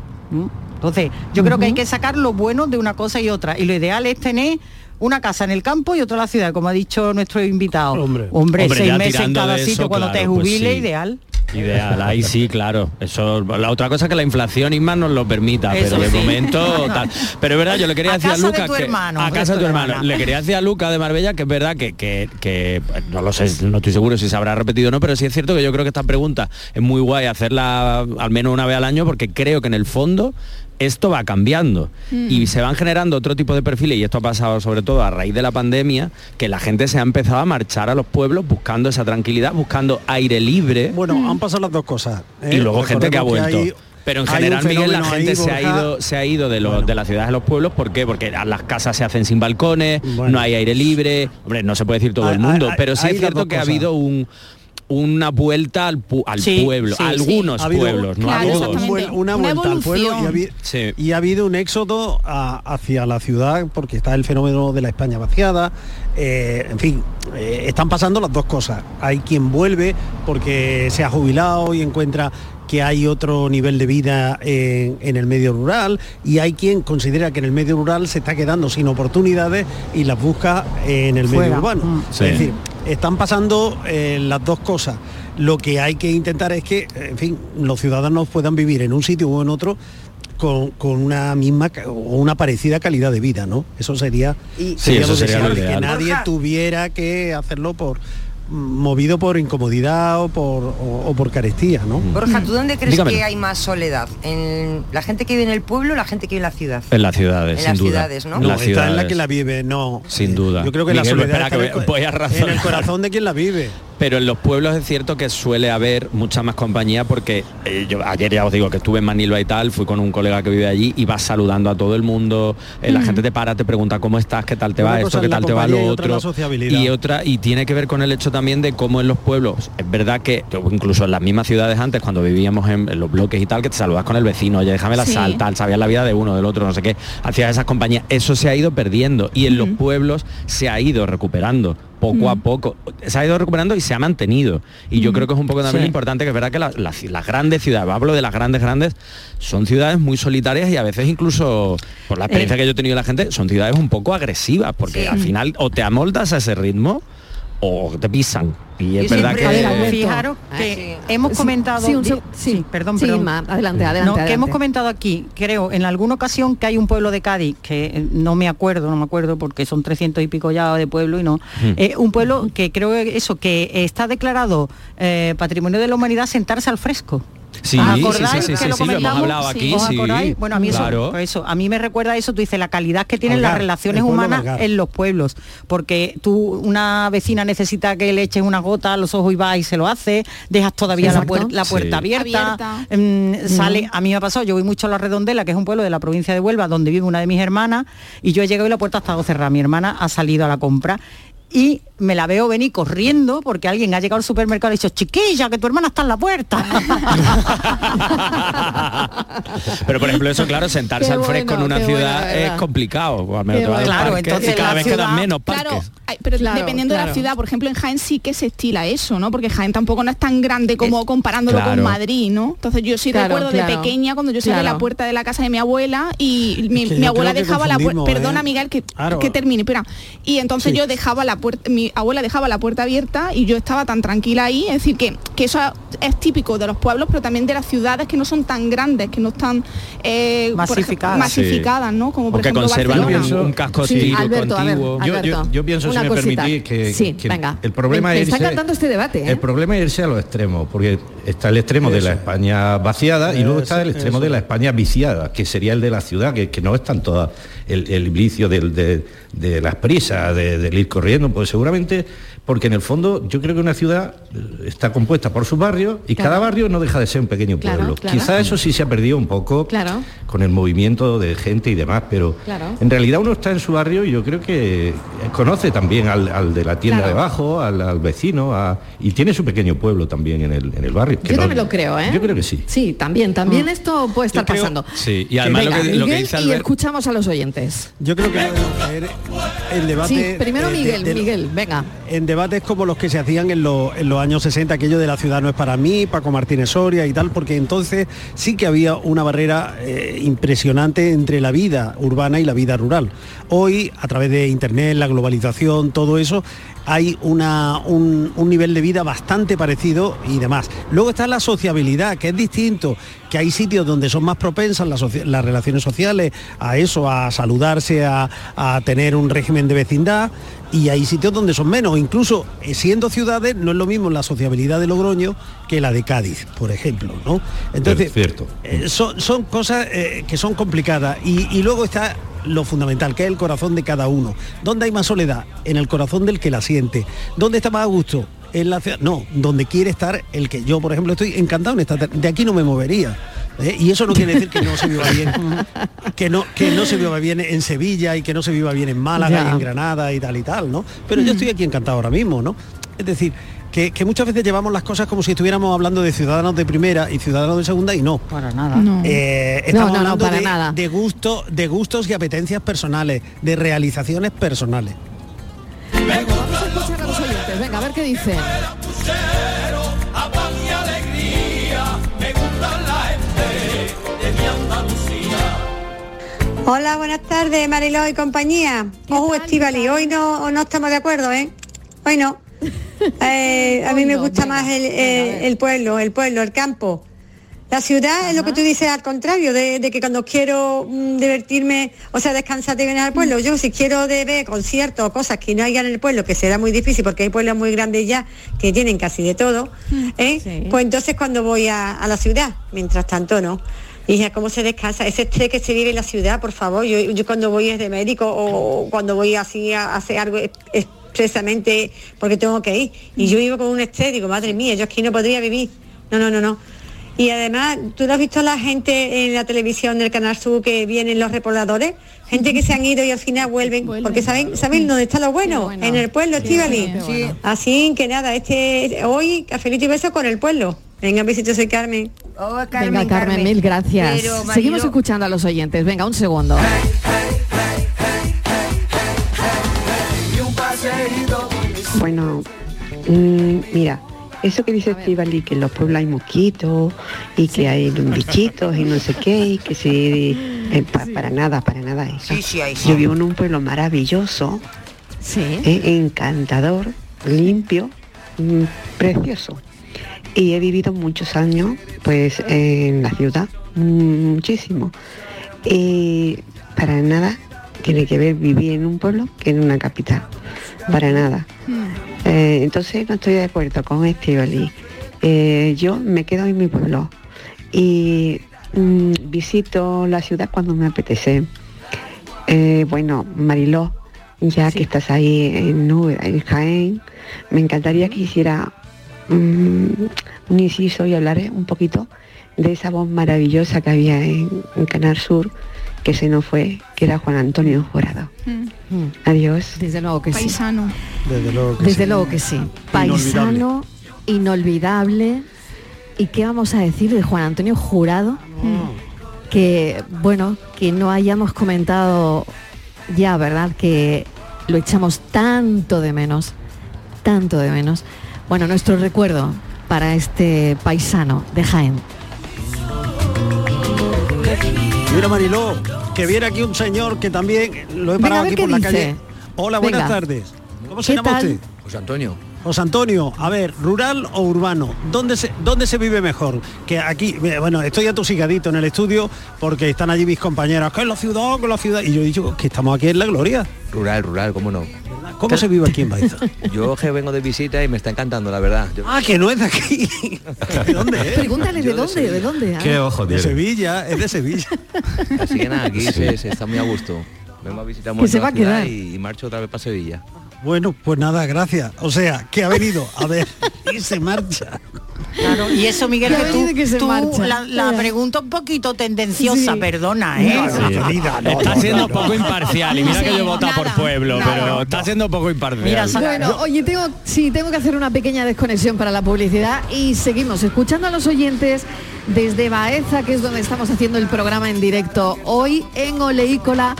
Entonces, yo creo que hay que sacar lo bueno de una cosa y otra. Y lo ideal es tener una casa en el campo y otra en la ciudad, como ha dicho nuestro invitado. Hombre, Hombre, seis meses en cada sitio eso, cuando te pues jubile, sí. ideal. Ideal, ahí sí, claro. Eso, la otra cosa es que la inflación Isma nos lo permita, Eso pero de sí. momento tal. Pero es verdad, yo le quería A decir a casa de tu que hermano, a casa de tu hermano. Le quería decir a Luca de Marbella que es verdad que, que, que, no lo sé, no estoy seguro si se habrá repetido o no, pero sí es cierto que yo creo que esta pregunta es muy guay hacerla al menos una vez al año porque creo que en el fondo esto va cambiando Mm. y se van generando otro tipo de perfiles y esto ha pasado sobre todo a raíz de la pandemia que la gente se ha empezado a marchar a los pueblos buscando esa tranquilidad buscando aire libre Bueno, han pasado las dos cosas. ¿eh? y luego gente que ha vuelto. hay- pero en general, Miguel, la gente ahí, se, ha ido, se ha ido de, los, de las ciudades a los pueblos. ¿Por qué? Porque las casas se hacen sin balcones, no hay aire libre. Hombre, no se puede decir todo el mundo, pero sí es cierto que ha habido un una vuelta al, pu- al Sí, pueblo, sí, a sí. algunos Ha habido- pueblos, no a todos. una, vuelta al pueblo y ha, habi- y ha habido un éxodo a- hacia la ciudad porque está el fenómeno de la España vaciada. eh, en fin, eh, están pasando las dos cosas. Hay quien vuelve porque se ha jubilado y encuentra que hay otro nivel de vida en, en el medio rural y hay quien considera que en el medio rural se está quedando sin oportunidades y las busca en el Fuera. medio urbano. Mm. Es Sí. decir, están pasando eh, las dos cosas. Lo que hay que intentar es que, en fin, los ciudadanos puedan vivir en un sitio o en otro con, con una misma o una parecida calidad de vida, ¿no? Eso sería, Sí, sería eso lo sería lo deseable, que nadie tuviera que hacerlo por movido por incomodidad o por, o, o por carestía, ¿no? Borja, ¿tú dónde crees Dígame. que hay más soledad? ¿En la gente que vive en el pueblo o la gente que vive en la ciudad? En las ciudades, En sin las duda. ciudades, ¿no? No, las está en la que la vive, no. Sin duda. Yo creo que la soledad espera, está que en el voy- a en el corazón de quien la vive. Pero en los pueblos es cierto que suele haber mucha más compañía porque eh, yo ayer ya os digo que estuve en Manilva y tal, fui con un colega que vive allí y vas saludando a todo el mundo, eh, la Mm. gente te para, te pregunta cómo estás, qué tal te Una va esto, es qué tal te va lo y otra otro. sociabilidad. Y otra, y tiene que ver con el hecho también de cómo en los pueblos, es verdad que incluso en las mismas ciudades antes, cuando vivíamos en, en los bloques y tal, que te saludas con el vecino, oye, déjame la Sí. sal, tal, sabías la vida de uno, del otro, no sé qué, hacías esas compañías, eso se ha ido perdiendo y en los pueblos se ha ido recuperando poco a poco. Se ha ido recuperando y se ha mantenido. Y yo creo que es un poco también Sí. importante que es verdad que la- las, las grandes ciudades, hablo de las grandes, grandes, son ciudades muy solitarias y a veces incluso, por la experiencia Eh. que yo he tenido de la gente, son ciudades un poco agresivas, porque Sí. al final o te amoldas a ese ritmo o te pisan. Y es Yo verdad que... Ver, fijaros que hemos Sí, comentado sí, perdón, sí, perdón. Inma, adelante, adelante, No, que hemos comentado aquí, creo, en alguna ocasión que hay un pueblo de Cádiz que eh, no me acuerdo, no me acuerdo porque son 300 y pico ya de pueblo y no. Eh, un pueblo que creo que eso que está declarado eh, Patrimonio de la Humanidad sentarse al fresco. Sí, ¿Os sí, acordáis sí, sí, que lo sí, lo hemos comentamos? hablado aquí, ¿Os sí. acordáis? Bueno, a mí eso, Claro. eso, a mí me recuerda eso, tú dices, la calidad que tienen Algar, las relaciones humanas Algar. en los pueblos. Porque tú, una vecina necesita que le eches una gota a los ojos y vas y se lo hace, dejas todavía la, Exacto. puer- la puerta Sí. abierta, mm, sale, a mí me ha pasado, yo voy mucho a La Redondela, que es un pueblo de la provincia de Huelva, donde vive una de mis hermanas, y yo he llegado y la puerta ha estado cerrada. Mi hermana ha salido a la compra y me la veo venir corriendo porque alguien ha llegado al supermercado y ha dicho, chiquilla, que tu hermana está en la puerta. Pero por ejemplo eso, claro, sentarse Qué al fresco bueno, en una ciudad de es complicado. al menos. Claro, parque entonces y cada vez quedan menos parques. pero Claro, dependiendo de la ciudad, por ejemplo, en Jaén sí que se estila eso, ¿no? Porque Jaén tampoco no es tan grande como comparándolo claro. con Madrid, ¿no? Entonces yo sí Claro, recuerdo claro. de pequeña cuando yo salía a Claro. la puerta de la casa de mi abuela y mi, abuela dejaba la puerta, confundimos, perdona ¿eh? Miguel que, Claro. que termine, espera. Y entonces Sí. yo dejaba la puerta, mi abuela dejaba la puerta abierta y yo estaba tan tranquila ahí, es decir, que, que eso es típico de los pueblos, pero también de las ciudades que no son tan grandes, que no están eh, Masificadas. ¿no? Como por O que ejemplo conservan un, un casco Sí, Alberto, a ver, antiguo. Alberto. Yo, yo- yo pienso, una si me cosita. permitís, que, Sí, que venga. el problema Me- me es está irse- encantando este debate, ¿eh? El problema es irse a los extremos, porque está el extremo de la. España vaciada y luego está el extremo eso. de la España viciada, que sería el de la ciudad, que, que no es tanto el, el vicio de, de las prisas, de- del ir corriendo, pues seguramente, porque en el fondo yo creo que una ciudad eh, está compuesta por sus barrios y Claro. cada barrio no deja de ser un pequeño Claro, pueblo. claro. Quizá eso sí se ha perdido un poco Claro. con el movimiento de gente y demás, pero Claro. en realidad uno está en su barrio y yo creo que conoce también al, al de la tienda Claro. de abajo, al, al vecino, a- y tiene su pequeño pueblo también en el, en el barrio. Yo no- también lo creo, ¿eh? Yo creo que sí. Sí, también, también esto puede estar creo- pasando. Sí, y además Venga, lo, que, lo que Miguel, dice y escuchamos a los oyentes. Yo creo que caer en debate. Sí, primero eh, de- Miguel, de- Miguel, venga. En debates como los que se hacían en, los- años 60, aquello de la ciudad no es para mí, Paco Martínez Soria y tal, porque entonces sí que había una barrera eh, impresionante entre la vida urbana y la vida rural. Hoy, a través de Internet, la globalización, todo eso, hay una- un, nivel de vida bastante parecido y demás. Luego está la sociabilidad, que es distinto, que hay sitios donde son más propensas las, relaciones sociales a eso, a saludarse, a tener un régimen de vecindad, y hay sitios donde son menos. Incluso eh, siendo ciudades, no es lo mismo la sociabilidad de Logroño que la de Cádiz, por ejemplo. ¿no? Entonces, Cierto. eh, son, son cosas eh, que son complicadas y, y luego está lo fundamental, que es el corazón de cada uno. ¿Dónde hay más soledad? En el corazón del que la siente. ¿Dónde está más a gusto? En la ciudad. No, donde quiere estar el que yo, por ejemplo, estoy encantado en esta. De aquí no me movería. ¿Eh? Y eso no quiere decir que no se viva bien, que no, que no se viva bien en Sevilla y que no se viva bien en Málaga Ya. y en Granada y tal y tal, ¿no? Pero yo estoy aquí encantado ahora mismo, ¿no? Es decir, que, que muchas veces llevamos las cosas como si estuviéramos hablando de ciudadanos de primera y ciudadanos de segunda y no. Para nada. No. Eh, estamos No, no, no, hablando para de, nada. de gusto, de gustos y apetencias personales, de realizaciones personales. Venga, vamos a escuchar a los oyentes. Venga, a ver qué dicen. Hola, buenas tardes, Mariló y compañía. Ojo, Estivali, hoy no, no estamos de acuerdo, ¿eh? Hoy no. Eh, a mí me gusta más el, eh, el pueblo, el pueblo, el campo. La ciudad es lo que tú dices al contrario, de, de que cuando quiero mm, divertirme, o sea, descansar te vienes al pueblo. Yo si quiero de ver conciertos o cosas que no haya en el pueblo, que será muy difícil porque hay pueblos muy grandes ya que tienen casi de todo, ¿eh? Sí. pues entonces cuando voy a, a la ciudad, mientras tanto no. Ya cómo se descansa, ese estrés que se vive en la ciudad, por favor. Yo, yo cuando voy es de médico o cuando voy así a hacer algo ex- expresamente porque tengo que ir. Y yo vivo con un estrés, digo, madre mía, yo aquí no podría vivir. No, no, no, no. Y además, ¿tú no has visto la gente en la televisión del Canal Sur que vienen los repobladores? Gente que se han ido y al final vuelven, porque saben, ¿saben dónde está lo bueno? bueno. En el pueblo, Estivali. bueno. Así que nada, este hoy cafelito y beso con el pueblo. Venga, besitos, soy Carmen. Oh, Venga, Carmen, mil gracias. Pero, Seguimos escuchando a los oyentes. Venga, un segundo. Bueno, mm, mira, eso que dice Estivali, que en los pueblos hay mosquitos y que hay bichitos y no sé qué, y que si... eh, pa- Para nada, para nada eso. Sí, sí, hay, sí. Yo vivo en un pueblo maravilloso, Sí. eh, encantador, limpio, mm, precioso. Y he vivido muchos años pues en la ciudad, mm, muchísimo. Y para nada tiene que ver vivir en un pueblo que en una capital. Para nada. Eh, entonces no estoy de acuerdo con Estivali. Eh, yo me quedo en mi pueblo. y mm, visito la ciudad cuando me apetece. Eh, bueno, Mariló, ya que estás ahí en en Jaén, me encantaría que hiciera mm, un inciso y hablaré un poquito de esa voz maravillosa que había en, en Canal Sur, que se nos fue, que era Juan Antonio Jurado. Adiós. Desde luego que sí. Paisano. Desde luego que Desde sí. luego que sí. Paisano, inolvidable. ¿Y qué vamos a decir de Juan Antonio Jurado? Que, bueno, que no hayamos comentado ya, ¿verdad? Que lo echamos tanto de menos, tanto de menos. Bueno, nuestro recuerdo para este paisano de Jaén. Mira Mariló, que viene aquí un señor que también lo he parado aquí por la dice. calle. Hola, buenas Venga. tardes. ¿Cómo se ¿Qué llama tal? usted? José Antonio. José Antonio, a ver, rural o urbano, ¿dónde se, dónde se vive mejor? Que aquí, eh, bueno, estoy atosigadito en el estudio porque están allí mis compañeros, que es la ciudad, que es la ciudad, y yo he dicho que estamos aquí en la gloria. Rural, rural, cómo no. ¿Cómo se vive aquí en Baeza? Yo que vengo de visita y me está encantando, la verdad. Yo- Ah, que no es de aquí. ¿De dónde es? Pregúntale de dónde, de dónde. ah. ojo De Sevilla, es de Sevilla. Así que nada, aquí se, se está muy a gusto. Vengo a visitar mucho se la va a ciudad quedar. y, y marcho otra vez para Sevilla. Bueno, pues nada, gracias. O sea, que ha venido a ver y se marcha. Claro, y eso Miguel que tú, que la, la Mira. pregunta un poquito tendenciosa, Sí. perdona, ¿eh? Sí. está siendo poco imparcial y mira que yo he votado por pueblo, pero está siendo poco imparcial. Bueno, oye, tengo, sí, tengo que hacer una pequeña desconexión para la publicidad y seguimos escuchando a los oyentes desde Baeza, que es donde estamos haciendo el programa en directo hoy en Oleícola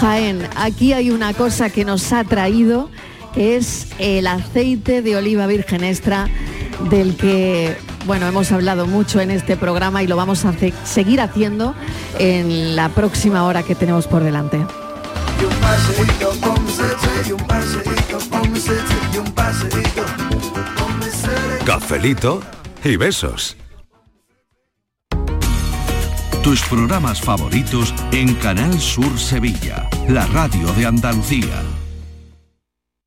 Jaén. Aquí hay una cosa que nos ha traído, que es el aceite de oliva virgen extra, del que, bueno, hemos hablado mucho en este programa y lo vamos a seguir haciendo en la próxima hora que tenemos por delante. Cafelito y besos. Tus programas favoritos en Canal Sur Sevilla, la radio de Andalucía.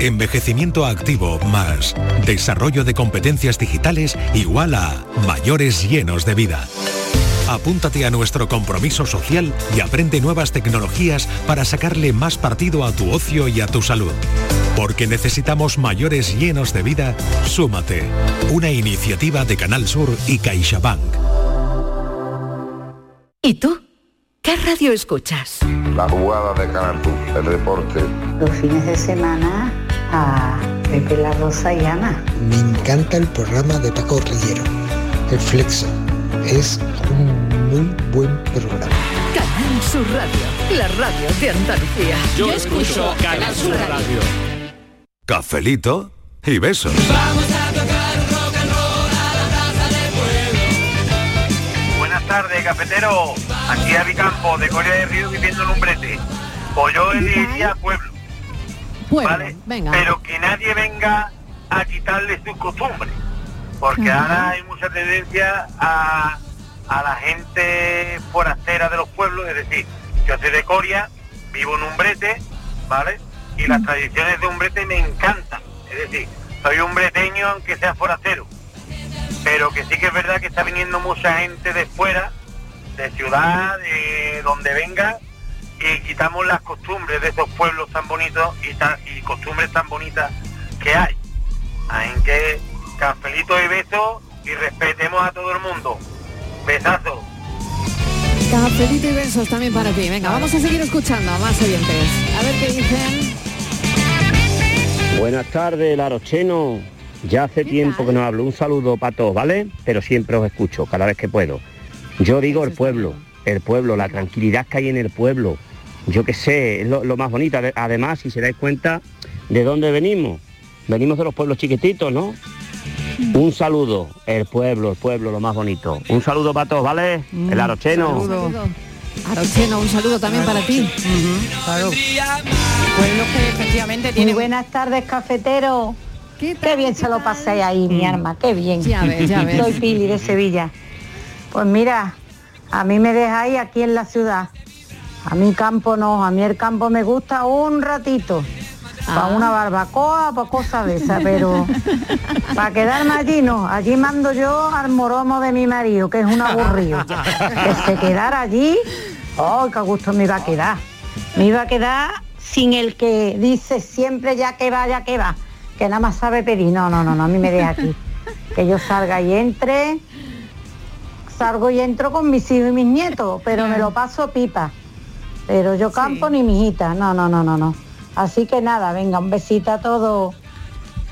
Envejecimiento activo más desarrollo de competencias digitales igual a mayores llenos de vida. Apúntate a nuestro compromiso social y aprende nuevas tecnologías para sacarle más partido a tu ocio y a tu salud. Porque necesitamos mayores llenos de vida, súmate. Una iniciativa de Canal Sur y CaixaBank. ¿Y tú? ¿Qué radio escuchas? La jugada de Canal Sur, el deporte. Los fines de semana a Pepe La Rosa y Ana. Me encanta el programa de Paco Rillero, El Flexo. Es un muy buen programa. Canal Sur Radio, la radio de Andalucía. Yo escucho Canal Sur Radio. Cafelito y besos. Buenas tardes, cafetero. Aquí a de Corea del Río, viviendo en un brete. Pues yo elegiría pueblo, Pueblo, ¿vale? venga. Pero que nadie venga a quitarle sus costumbres. Porque Ajá. ahora hay mucha tendencia a, a la gente forastera de los pueblos. Es decir, yo soy de Coria, vivo en un brete, ¿vale? Y las tradiciones de un brete me encantan. Es decir, soy un breteño aunque sea forastero pero que sí que es verdad que está viniendo mucha gente de fuera, de ciudad, de donde venga, y quitamos las costumbres de esos pueblos tan bonitos y, tan- y costumbres tan bonitas que hay. Así que cafelito y besos y respetemos a todo el mundo. Besazo. Cafelito y besos también para ti. Venga, vamos a seguir escuchando a más oyentes. A ver qué dicen. Buenas tardes, Larocheno. Ya hace tiempo que no hablo. Un saludo para todos, ¿vale? Pero siempre os escucho, cada vez que puedo. Yo digo el pueblo, el pueblo, la tranquilidad que hay en el pueblo. Yo qué sé, es lo, lo más bonito. Ade- Además, si se dais cuenta de dónde venimos, venimos de los pueblos chiquititos, ¿no? Un saludo, el pueblo, el pueblo, lo más bonito. Un saludo para todos, ¿vale? El Arocheno. Saludo. Arocheno, un saludo también para ti. Claro. Pueblos que efectivamente Muy tienen buenas tardes, cafetero. ¿Qué, bien se lo paséis ahí, mi arma, qué bien. Ya ves, ya ves. Soy Pili de Sevilla. Pues mira, a mí me dejáis aquí en la ciudad. A mi campo no, a mí el campo me gusta un ratito. Para Ah. una barbacoa, para cosas de esas, pero para quedarme allí no. Allí mando yo al moromo de mi marido, que es un aburrido. que se quedara allí, oh, qué gusto me iba a quedar. Me iba a quedar sin el que dice siempre ya que va, ya que va, que nada más sabe pedir. No, no, no, no, a mí me deja aquí. Que yo salga y entre, salgo y entro con mis hijos y mis nietos, pero me lo paso pipa. Pero yo campo ni mijita, no, no, no, no, no. Así que nada, venga, un besito a todos.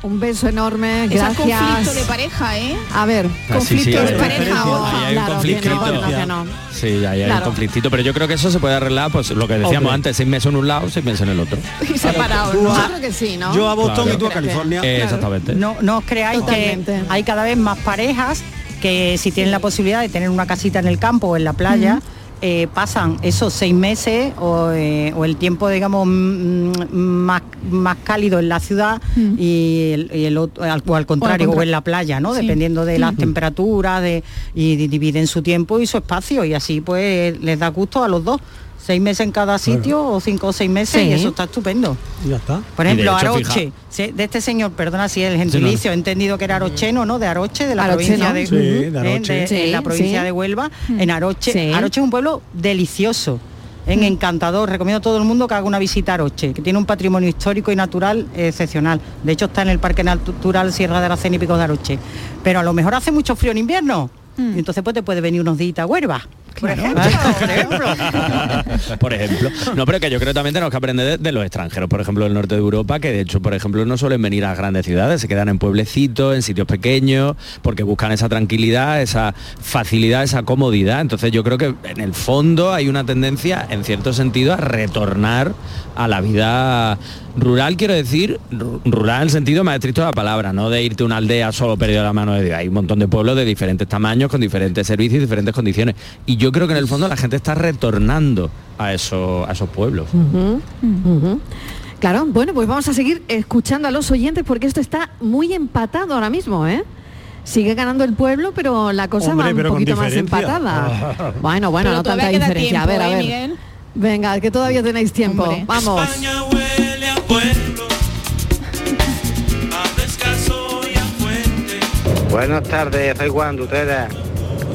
Un beso enorme, gracias. conflicto de pareja, ¿eh? A ver, Ah, sí, sí, conflicto de un pareja, hay un Claro, que no, conflictito. no, que no. Sí, hay Claro. un conflictito, pero yo creo que eso se puede arreglar, pues lo que decíamos Hombre. antes, seis meses en un lado, seis meses en el otro. Y separados, ¿no? Yo creo que sí, ¿no? Yo a Boston Claro. y tú a California. Eh, Exactamente. No, no os creáis Totalmente. que hay cada vez más parejas que si tienen la posibilidad de tener una casita en el campo o en la playa, eh, pasan esos seis meses o, eh, o el tiempo, digamos, más, más cálido en la ciudad y, el, y el otro- al, o al contrario, o, contra- en la playa, ¿no? Sí. Dependiendo de las temperaturas de, y di- dividen su tiempo y su espacio y así pues les da gusto a los dos. Seis meses en cada sitio o cinco o seis meses Sí. y eso está estupendo. Ya está. Por ejemplo, hecho, Aroche, fija- de este señor, perdona si el gentilicio, he entendido que era arocheno, ¿no? De Aroche, de la provincia de, Sí, de eh, Aroche. de- la provincia sí. de Huelva, en Aroche. Sí. Aroche es un pueblo delicioso. En encantador, recomiendo a todo el mundo que haga una visita a Aroche, que tiene un patrimonio histórico y natural excepcional. De hecho está en el Parque Natural Sierra de Aracena y Picos de Aroche. Pero a lo mejor hace mucho frío en invierno. Y entonces pues te puede venir unos días a Huelva. Por ejemplo, por ejemplo. por ejemplo. No, pero que yo creo que también tenemos que aprender de, de los extranjeros, por ejemplo, del norte de Europa, que de hecho, por ejemplo, no suelen venir a grandes ciudades, se quedan en pueblecitos, en sitios pequeños, porque buscan esa tranquilidad, esa facilidad, esa comodidad. Entonces yo creo que en el fondo hay una tendencia, en cierto sentido, a retornar a la vida rural, quiero decir, ru- rural en el sentido más estricto de la palabra, no de irte a una aldea solo perdido la mano de Dios. Hay un montón de pueblos de diferentes tamaños, con diferentes servicios y diferentes condiciones. Y yo creo que en el fondo la gente está retornando a, eso, a esos pueblos. Claro, bueno, pues vamos a seguir escuchando a los oyentes porque esto está muy empatado ahora mismo, ¿eh? Sigue ganando el pueblo, pero la cosa Hombre, va un poquito más empatada. Bueno, bueno, Pero no tanta diferencia. a ver, a ¿eh, ver. Miguel? Venga, que todavía tenéis tiempo. Hombre. Vamos. Buenas tardes, soy Juan Dutera.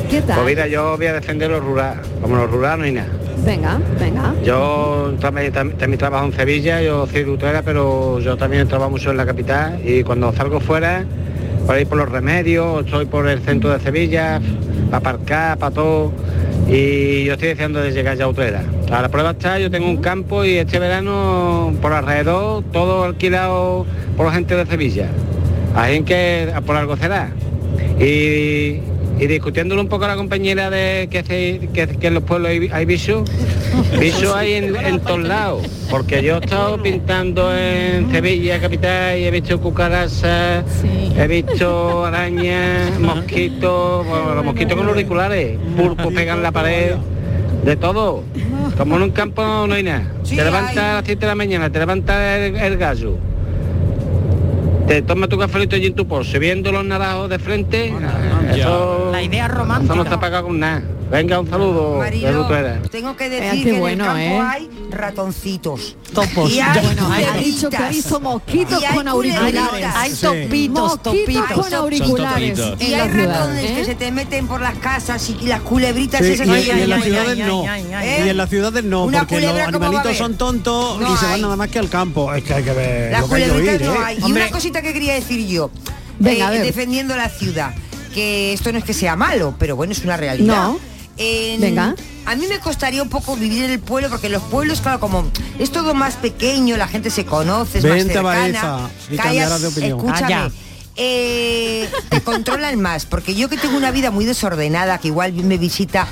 ¿Qué tal? Pues mira, yo voy a defender lo rural. Como lo rural no hay nada. Venga, venga. Yo también, tam- también trabajo en Sevilla, yo soy Dutera, pero yo también trabajo mucho en la capital y cuando salgo fuera, por ahí por los remedios, estoy por el centro de Sevilla, para aparcar, para todo, y yo estoy deseando de llegar ya a Utrera. A la prueba está, yo tengo un campo y este verano por alrededor, todo alquilado por la gente de Sevilla. Así que por algo será. Y, y discutiéndolo un poco a la compañera de que, se- que, que en los pueblos hay, hay bichos, bichos hay en, en todos lados, porque yo he estado pintando en Sevilla capital y he visto cucarachas, he visto arañas, mosquitos, bueno, los mosquitos con los auriculares, pulpos pegan la pared, de todo. Como en un campo no hay nada. Te levantas a las 7 de la mañana, te levanta el, el gallo, te toma tu cafelito allí en tu pozo, viendo los naranjos de frente, eso, La idea eso no romántica. está pagado con nada. Venga, un saludo tengo que Eh, decir que bueno, en el campo ¿eh? hay ratoncitos. Topos. Y hay Bueno, ha dicho que ha culebritas. visto mosquitos Y hay con auriculares. culebritas. Hay Sí. topitos, Mosquitos topitos. con auriculares. Y hay ratones que ¿eh? se te meten por las casas y, y las culebritas Sí, esas y, que y hay en las ciudades no. Y en las ciudades no, porque los culebra, ¿cómo va a animalitos son tontos No y se van hay. nada más que al campo. Es que hay que ver Las lo que hay que culebritas oír, no hay. Y una cosita que quería decir yo, Venga, defendiendo la ciudad, que esto no es que sea malo, pero bueno, es una realidad. No. En- Venga. A mí me costaría un poco vivir en el pueblo, porque los pueblos, claro, como es todo más pequeño, la gente se conoce, es más Vente a cercana. Y Callas, de opinión. Escúchame. Calla. eh, te controlan más, porque yo que tengo una vida muy desordenada, que igual me visita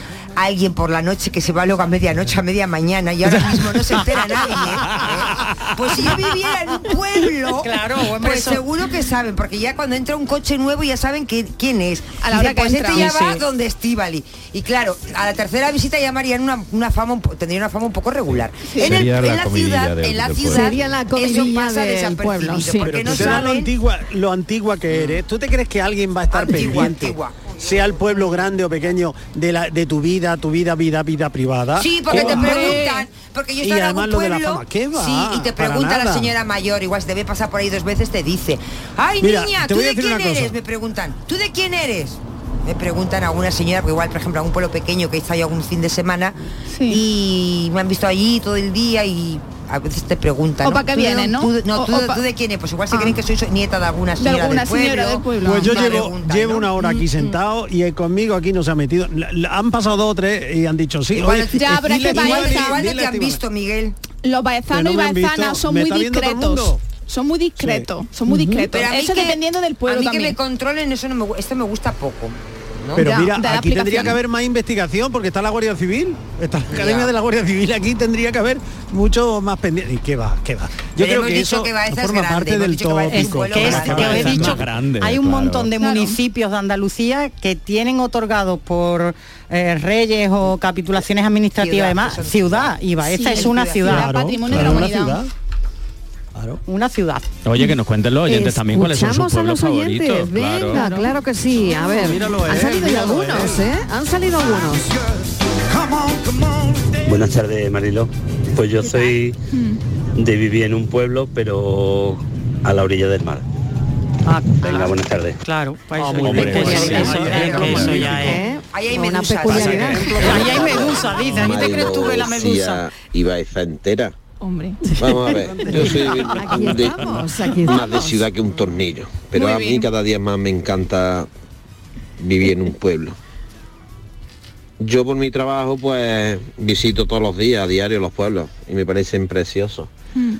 alguien por la noche que se va luego a medianoche, a media mañana y ahora mismo no se entera nadie. ¿eh? Pues si yo viviera en un pueblo, Claro, pues eso- seguro que saben, porque ya cuando entra un coche nuevo ya saben que- quién es. A la hora que pues entra. este ya Sí, va sí. donde Estivali. Y claro, a la tercera visita llamarían una, una fama, tendría una fama un poco regular. En, el- Sería en la ciudad, del- en la ciudad. Sería la eso comidilla pasa del desapercibido, pueblo, sí. porque Pero no tú te das lo saben antigua, lo antigua que eres. ¿Tú te crees que alguien va a estar Antigua, pendiente? antigua. Sea el pueblo grande o pequeño de la de tu vida, tu vida, vida, vida privada. Sí, porque te preguntan, porque yo Y estaba en lo de la pueblo, fama, ¿qué va? sí, y te pregunta la señora mayor, igual si debe pasar por ahí dos veces, te dice, ay Mira, niña, ¿tú de quién eres? Me preguntan, ¿tú de quién eres? Me preguntan a una señora, porque igual, por ejemplo, a un pueblo pequeño que está yo algún fin de semana y me han visto allí todo el día y a veces te preguntan. O para qué ¿Tú de dónde- ¿no? tú de- no, O- tú, o de- pa- tú de quién eres? Pues igual se Ah. creen que soy nieta de alguna De señora alguna del pueblo. señora del pueblo. Pues yo Me llevo, preguntan, llevo ¿no? una hora aquí sentado y conmigo aquí no se ha metido. Han pasado dos o tres y han dicho sí. Igual, oye, Ya, pero es que dile- dile- igual dile te han visto, Miguel. Los Que baezanos no y baezanas son ¿Me muy discretos. Son muy discretos, son muy discretos. Pero a mí Eso que- dependiendo del pueblo A mí también. que me controlen, eso no me, esto me gusta poco. ¿No? Pero Ya, mira, aquí tendría que haber más investigación porque está la Guardia Civil, está la Ya. Academia de la Guardia Civil, aquí tendría que haber mucho más pendiente. ¿Y qué va? ¿Qué va? Yo Pero creo que dicho eso que es forma grande, parte del es tópico. que es grande. que he dicho más grande, hay un claro. montón de Claro. municipios de Andalucía que tienen otorgados por eh, reyes o capitulaciones administrativas Ciudad, y demás que son ciudad y Baeza Sí, es una ciudad. ciudad, Ciudad, patrimonio de la humanidad. Claro. una ciudad Oye, que nos cuenten los oyentes también cuáles son sus Escuchamos a pueblos los oyentes. favoritos. Venga, claro. claro. que sí. A ver, Míralo han él, salido ya algunos, él. ¿eh? Han salido algunos. Buenas tardes, Marilo. Pues yo soy de vivir en un pueblo, pero a la orilla del mar. Ah, Venga, buenas tardes. claro pues eso, Hombre, que pues ya- sí, eso- sí, es que eso ya es ¿Eh? Ahí hay medusas. ahí hay medusa dice ¿a qué te crees tú que la medusa y Baeza entera. Hombre. Vamos a ver, yo soy de- estamos, más de ciudad que un tornillo, pero Muy a mí bien. cada día más me encanta vivir en un pueblo. Yo por mi trabajo pues visito todos los días, a diario, los pueblos y me parecen preciosos.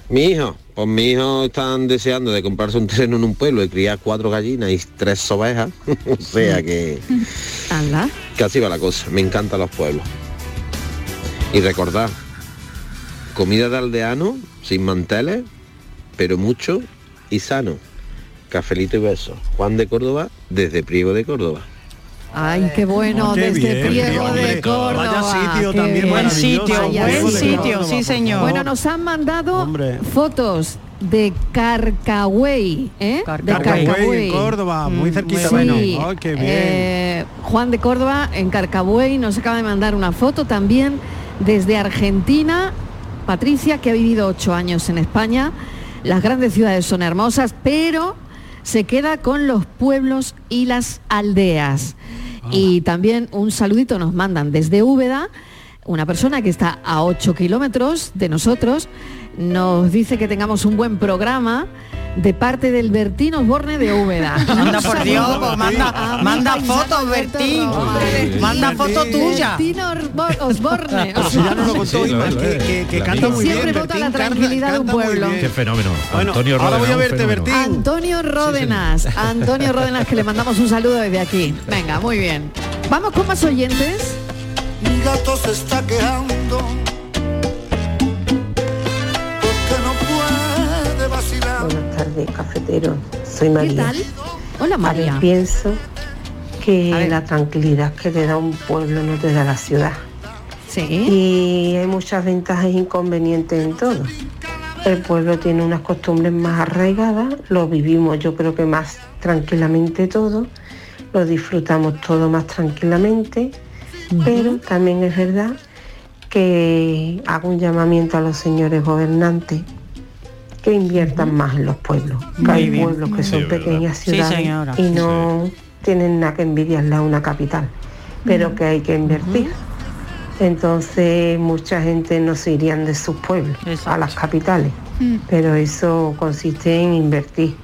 Mi hijo, pues mi hijo están deseando de comprarse un terreno en un pueblo y criar cuatro gallinas y tres ovejas, o sea que, así va la cosa. Me encantan los pueblos. Y recordar, comida de aldeano, sin manteles, pero mucho y sano. Cafelito y besos. Juan de Córdoba, desde Priego de Córdoba. Ay, qué bueno, Oh, qué desde bien, Priego de Córdoba. Vaya sitio qué también bien. buen sitio buen sitio Córdoba, sí señor Bueno, nos han mandado Hombre. fotos de Carcahuey, ¿eh? De Carcahuey, en Córdoba, muy Mm, cerquita. Sí, Bueno, qué bien. eh, Juan de Córdoba en Carcahuey nos acaba de mandar una foto también desde Argentina. Patricia, que ha vivido ocho años en España. Las grandes ciudades son hermosas, pero se queda con los pueblos y las aldeas. Y también un saludito nos mandan desde Úbeda. Una persona que está a 8 kilómetros de nosotros nos dice que tengamos un buen programa de parte del Bertín Osborne de Úbeda. Anda Un por Dios, pues manda, manda fotos, Bertín. Roma. Manda foto tuya. Bertín Osborne. Ya no lo contó que, canta muy bien. Siempre vota la canta- tranquilidad de un pueblo. Qué fenómeno. Bueno, Antonio ahora voy a verte. Bertín. Antonio Ródenas, Antonio Ródenas, que le mandamos un saludo desde aquí. Venga, muy bien. Vamos con más oyentes. Mi gato se está quejando Buenas tardes, cafetero. Soy ¿Qué María. tal? Hola A ver, María. pienso A que ver. la tranquilidad que te da un pueblo no te da la ciudad. Sí. Y hay muchas ventajas e inconvenientes en todo. El pueblo tiene unas costumbres más arraigadas, lo vivimos yo creo que más tranquilamente todo, lo disfrutamos todo más tranquilamente Pero también es verdad que hago un llamamiento a los señores gobernantes que inviertan más en los pueblos. Que hay bien. pueblos que Sí, son verdad. pequeñas ciudades y no tienen nada que envidiarle a una capital, pero que hay que invertir. Entonces mucha gente no se irían de sus pueblos a las capitales, pero eso consiste en invertir,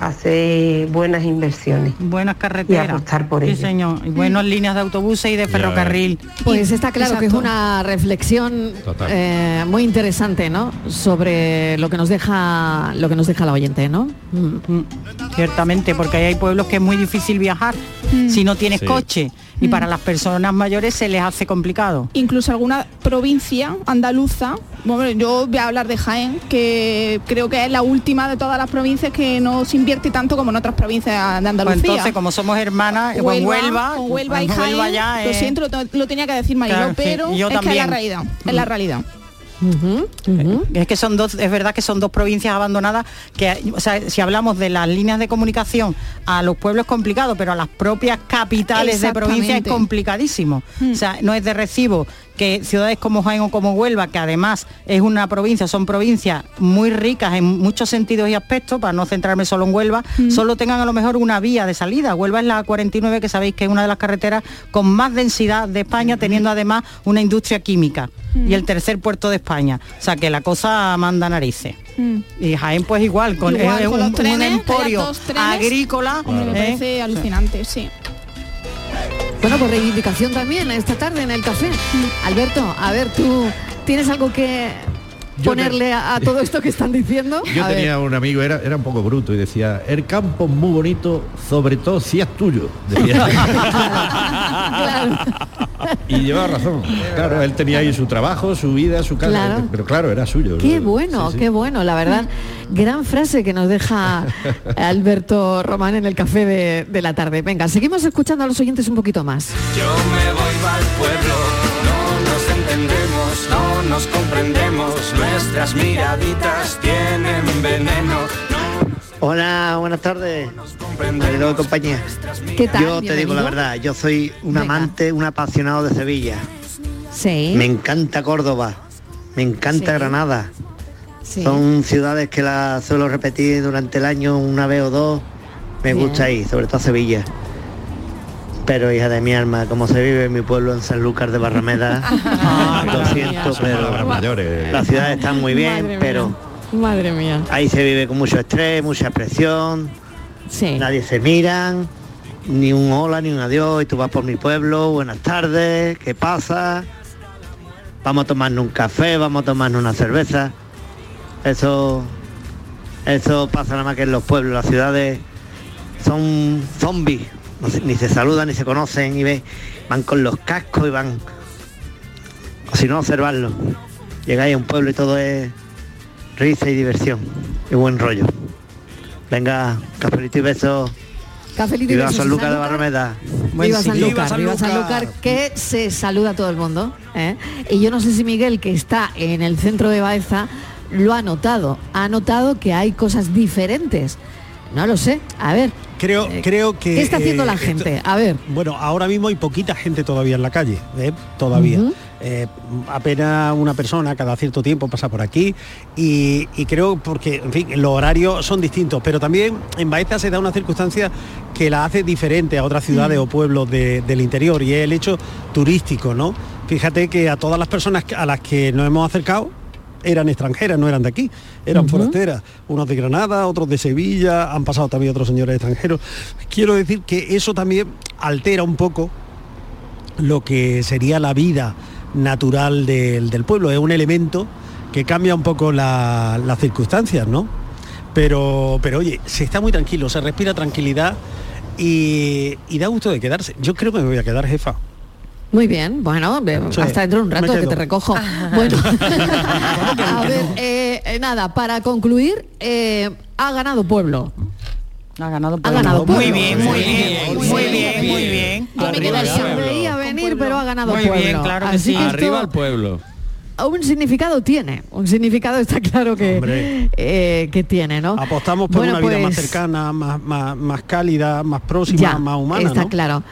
hacer buenas inversiones. Buenas Y carreteras. apostar por Sí, ello. señor. Y buenas líneas de autobuses y de ferrocarril. Pues está claro que es una reflexión eh, muy interesante, ¿no? Sobre lo que nos deja lo que nos deja la oyente, ¿no? Mm, Ciertamente, porque ahí hay pueblos que es muy difícil viajar si no tienes Sí. coche. Y Mm. para las personas mayores se les hace complicado. incluso alguna provincia andaluza, bueno, yo voy a hablar de Jaén, que creo que es la última de todas las provincias que no se invierte tanto como en otras provincias de Pues Andalucía. entonces, como somos hermanas, pues Huelva, con Huelva y pues Jaén, Huelva ya lo siento, lo, lo tenía que decir Mariló, Claro, sí, pero yo es que es la también. realidad, es la Mm. realidad. Es que son dos, es verdad que son dos provincias abandonadas que, o sea, si hablamos de las líneas de comunicación a los pueblos es complicado, pero a las propias capitales de provincia es complicadísimo. O sea, no es de recibo que ciudades como Jaén o como Huelva, que además es una provincia, son provincias muy ricas en muchos sentidos y aspectos, para no centrarme solo en Huelva, solo tengan a lo mejor una vía de salida. Huelva es la 49, que sabéis que es una de las carreteras con más densidad de España, teniendo además una industria química y el tercer puerto de España. O sea que la cosa manda narices. Y Jaén pues igual, con, Igual, con un, trenes, emporio agrícola. Me ¿eh? parece alucinante, sí. Bueno, pues reivindicación también esta tarde en el café. Alberto, a ver, tú tienes algo que ponerle a, a todo esto que están diciendo. Yo A ver. tenía un amigo, era, era un poco bruto, y decía, el campo es muy bonito, sobre todo si es tuyo. Decía. y llevaba razón. Claro, él tenía ahí su trabajo, su vida, su casa, Claro. pero claro, era suyo. Qué bueno, qué bueno, la verdad. Gran frase que nos deja Alberto Román en el café de, de la tarde. Venga, seguimos escuchando a los oyentes un poquito más. Yo me voy al pueblo, no nos comprendemos, nuestras miraditas tienen veneno. Hola, buenas tardes. Compañía. ¿Qué tal? Yo te digo la verdad, yo soy un Venga. amante, un apasionado de Sevilla. Sí. Me encanta Córdoba, me encanta Sí. Granada. Sí. Son ciudades que las suelo repetir durante el año una vez o dos. Me Bien. gusta ir, sobre todo Sevilla. Pero hija de mi alma, como se vive en mi pueblo en Sanlúcar de Barrameda, lo siento, Son palabras pero mayores. las ciudades están muy bien, Madre mía. pero Madre mía. Ahí se vive con mucho estrés, mucha presión. Sí. Nadie se miran, ni un hola, ni un adiós. Y tú vas por mi pueblo, buenas tardes, ¿qué pasa? Vamos a tomarnos un café, vamos a tomarnos una cerveza. Eso, eso pasa nada más que en los pueblos, las ciudades son zombies. No se- ni se saludan, ni se conocen, y ve, van con los cascos y van. O si no, observarlo. Llegáis a un pueblo y todo es risa y diversión y buen rollo. Venga, cafelito y besos. Cafelito y besos, San Lucas de. Barrameda. Viva Sanlúcar, viva Sanlúcar, que se saluda a todo el mundo. ¿eh? Y yo no sé si Miguel, que está en el centro de Baeza, lo ha notado. Ha notado que hay cosas diferentes. No lo sé. A ver. Creo, creo que... ¿Qué está haciendo eh, la esto- gente? A ver. Bueno, ahora mismo hay poquita gente todavía en la calle, ¿eh? todavía. Eh, apenas una persona cada cierto tiempo pasa por aquí y, y creo porque, en fin, los horarios son distintos, pero también en Baeza se da una circunstancia que la hace diferente a otras ciudades o pueblos de- del interior y es el hecho turístico, ¿no? Fíjate que a todas las personas a las que nos hemos acercado eran extranjeras, no eran de aquí, eran forasteras, unos de Granada, otros de Sevilla, han pasado también otros señores extranjeros. Quiero decir que eso también altera un poco lo que sería la vida natural del, del pueblo, es un elemento que cambia un poco la- las circunstancias, ¿no? Pero, pero oye, se está muy tranquilo, se respira tranquilidad y, y da gusto de quedarse. Yo creo que me voy a quedar jefa. Muy bien, bueno, Sí, hasta dentro de un rato que te recojo. Bueno, a ver, eh, nada, para concluir, eh, ha ganado Pueblo. Ha ganado Ha ganado Muy Pueblo. bien, muy bien, muy bien, muy bien. Yo me quedé se veía venir, pero ha ganado Muy Pueblo. bien, claro que Así sí. que esto Arriba el pueblo. un significado tiene, un significado está claro que, eh, que tiene, ¿no? Apostamos por Bueno, una vida más pues, cercana, más, más, más cálida, más próxima, Ya, más humana, está ¿no? claro.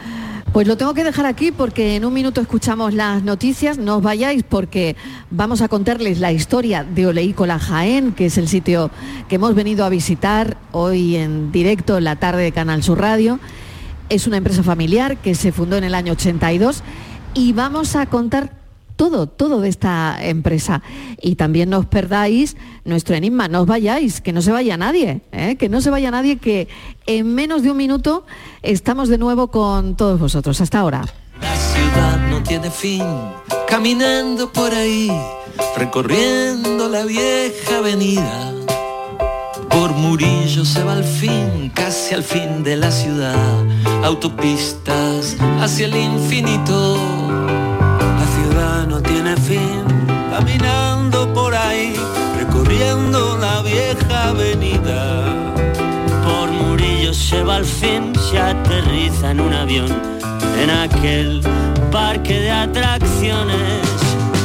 Pues lo tengo que dejar aquí porque en un minuto escuchamos las noticias. No os vayáis porque vamos a contarles la historia de Oleícola Jaén, que es el sitio que hemos venido a visitar hoy en directo en la tarde de Canal Sur Radio. Es una empresa familiar que se fundó en el año 82 y vamos a contar todo, todo de esta empresa. Y también no os perdáis nuestro enigma, no os vayáis, que no se vaya nadie, ¿eh? que no se vaya nadie, que en menos de un minuto estamos de nuevo con todos vosotros. Hasta ahora. La ciudad no tiene fin, caminando por ahí, recorriendo la vieja avenida. Por Murillo se va al fin, casi al fin de la ciudad, autopistas hacia el infinito. Tiene fin, caminando por ahí, recorriendo la vieja avenida. Por Murillo se va al fin, se aterriza en un avión, en aquel parque de atracciones.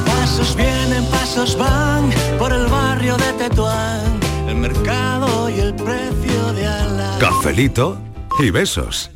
Pasos vienen, pasos van por el barrio de Tetuán, el mercado y el precio de ala. Cafelito y besos.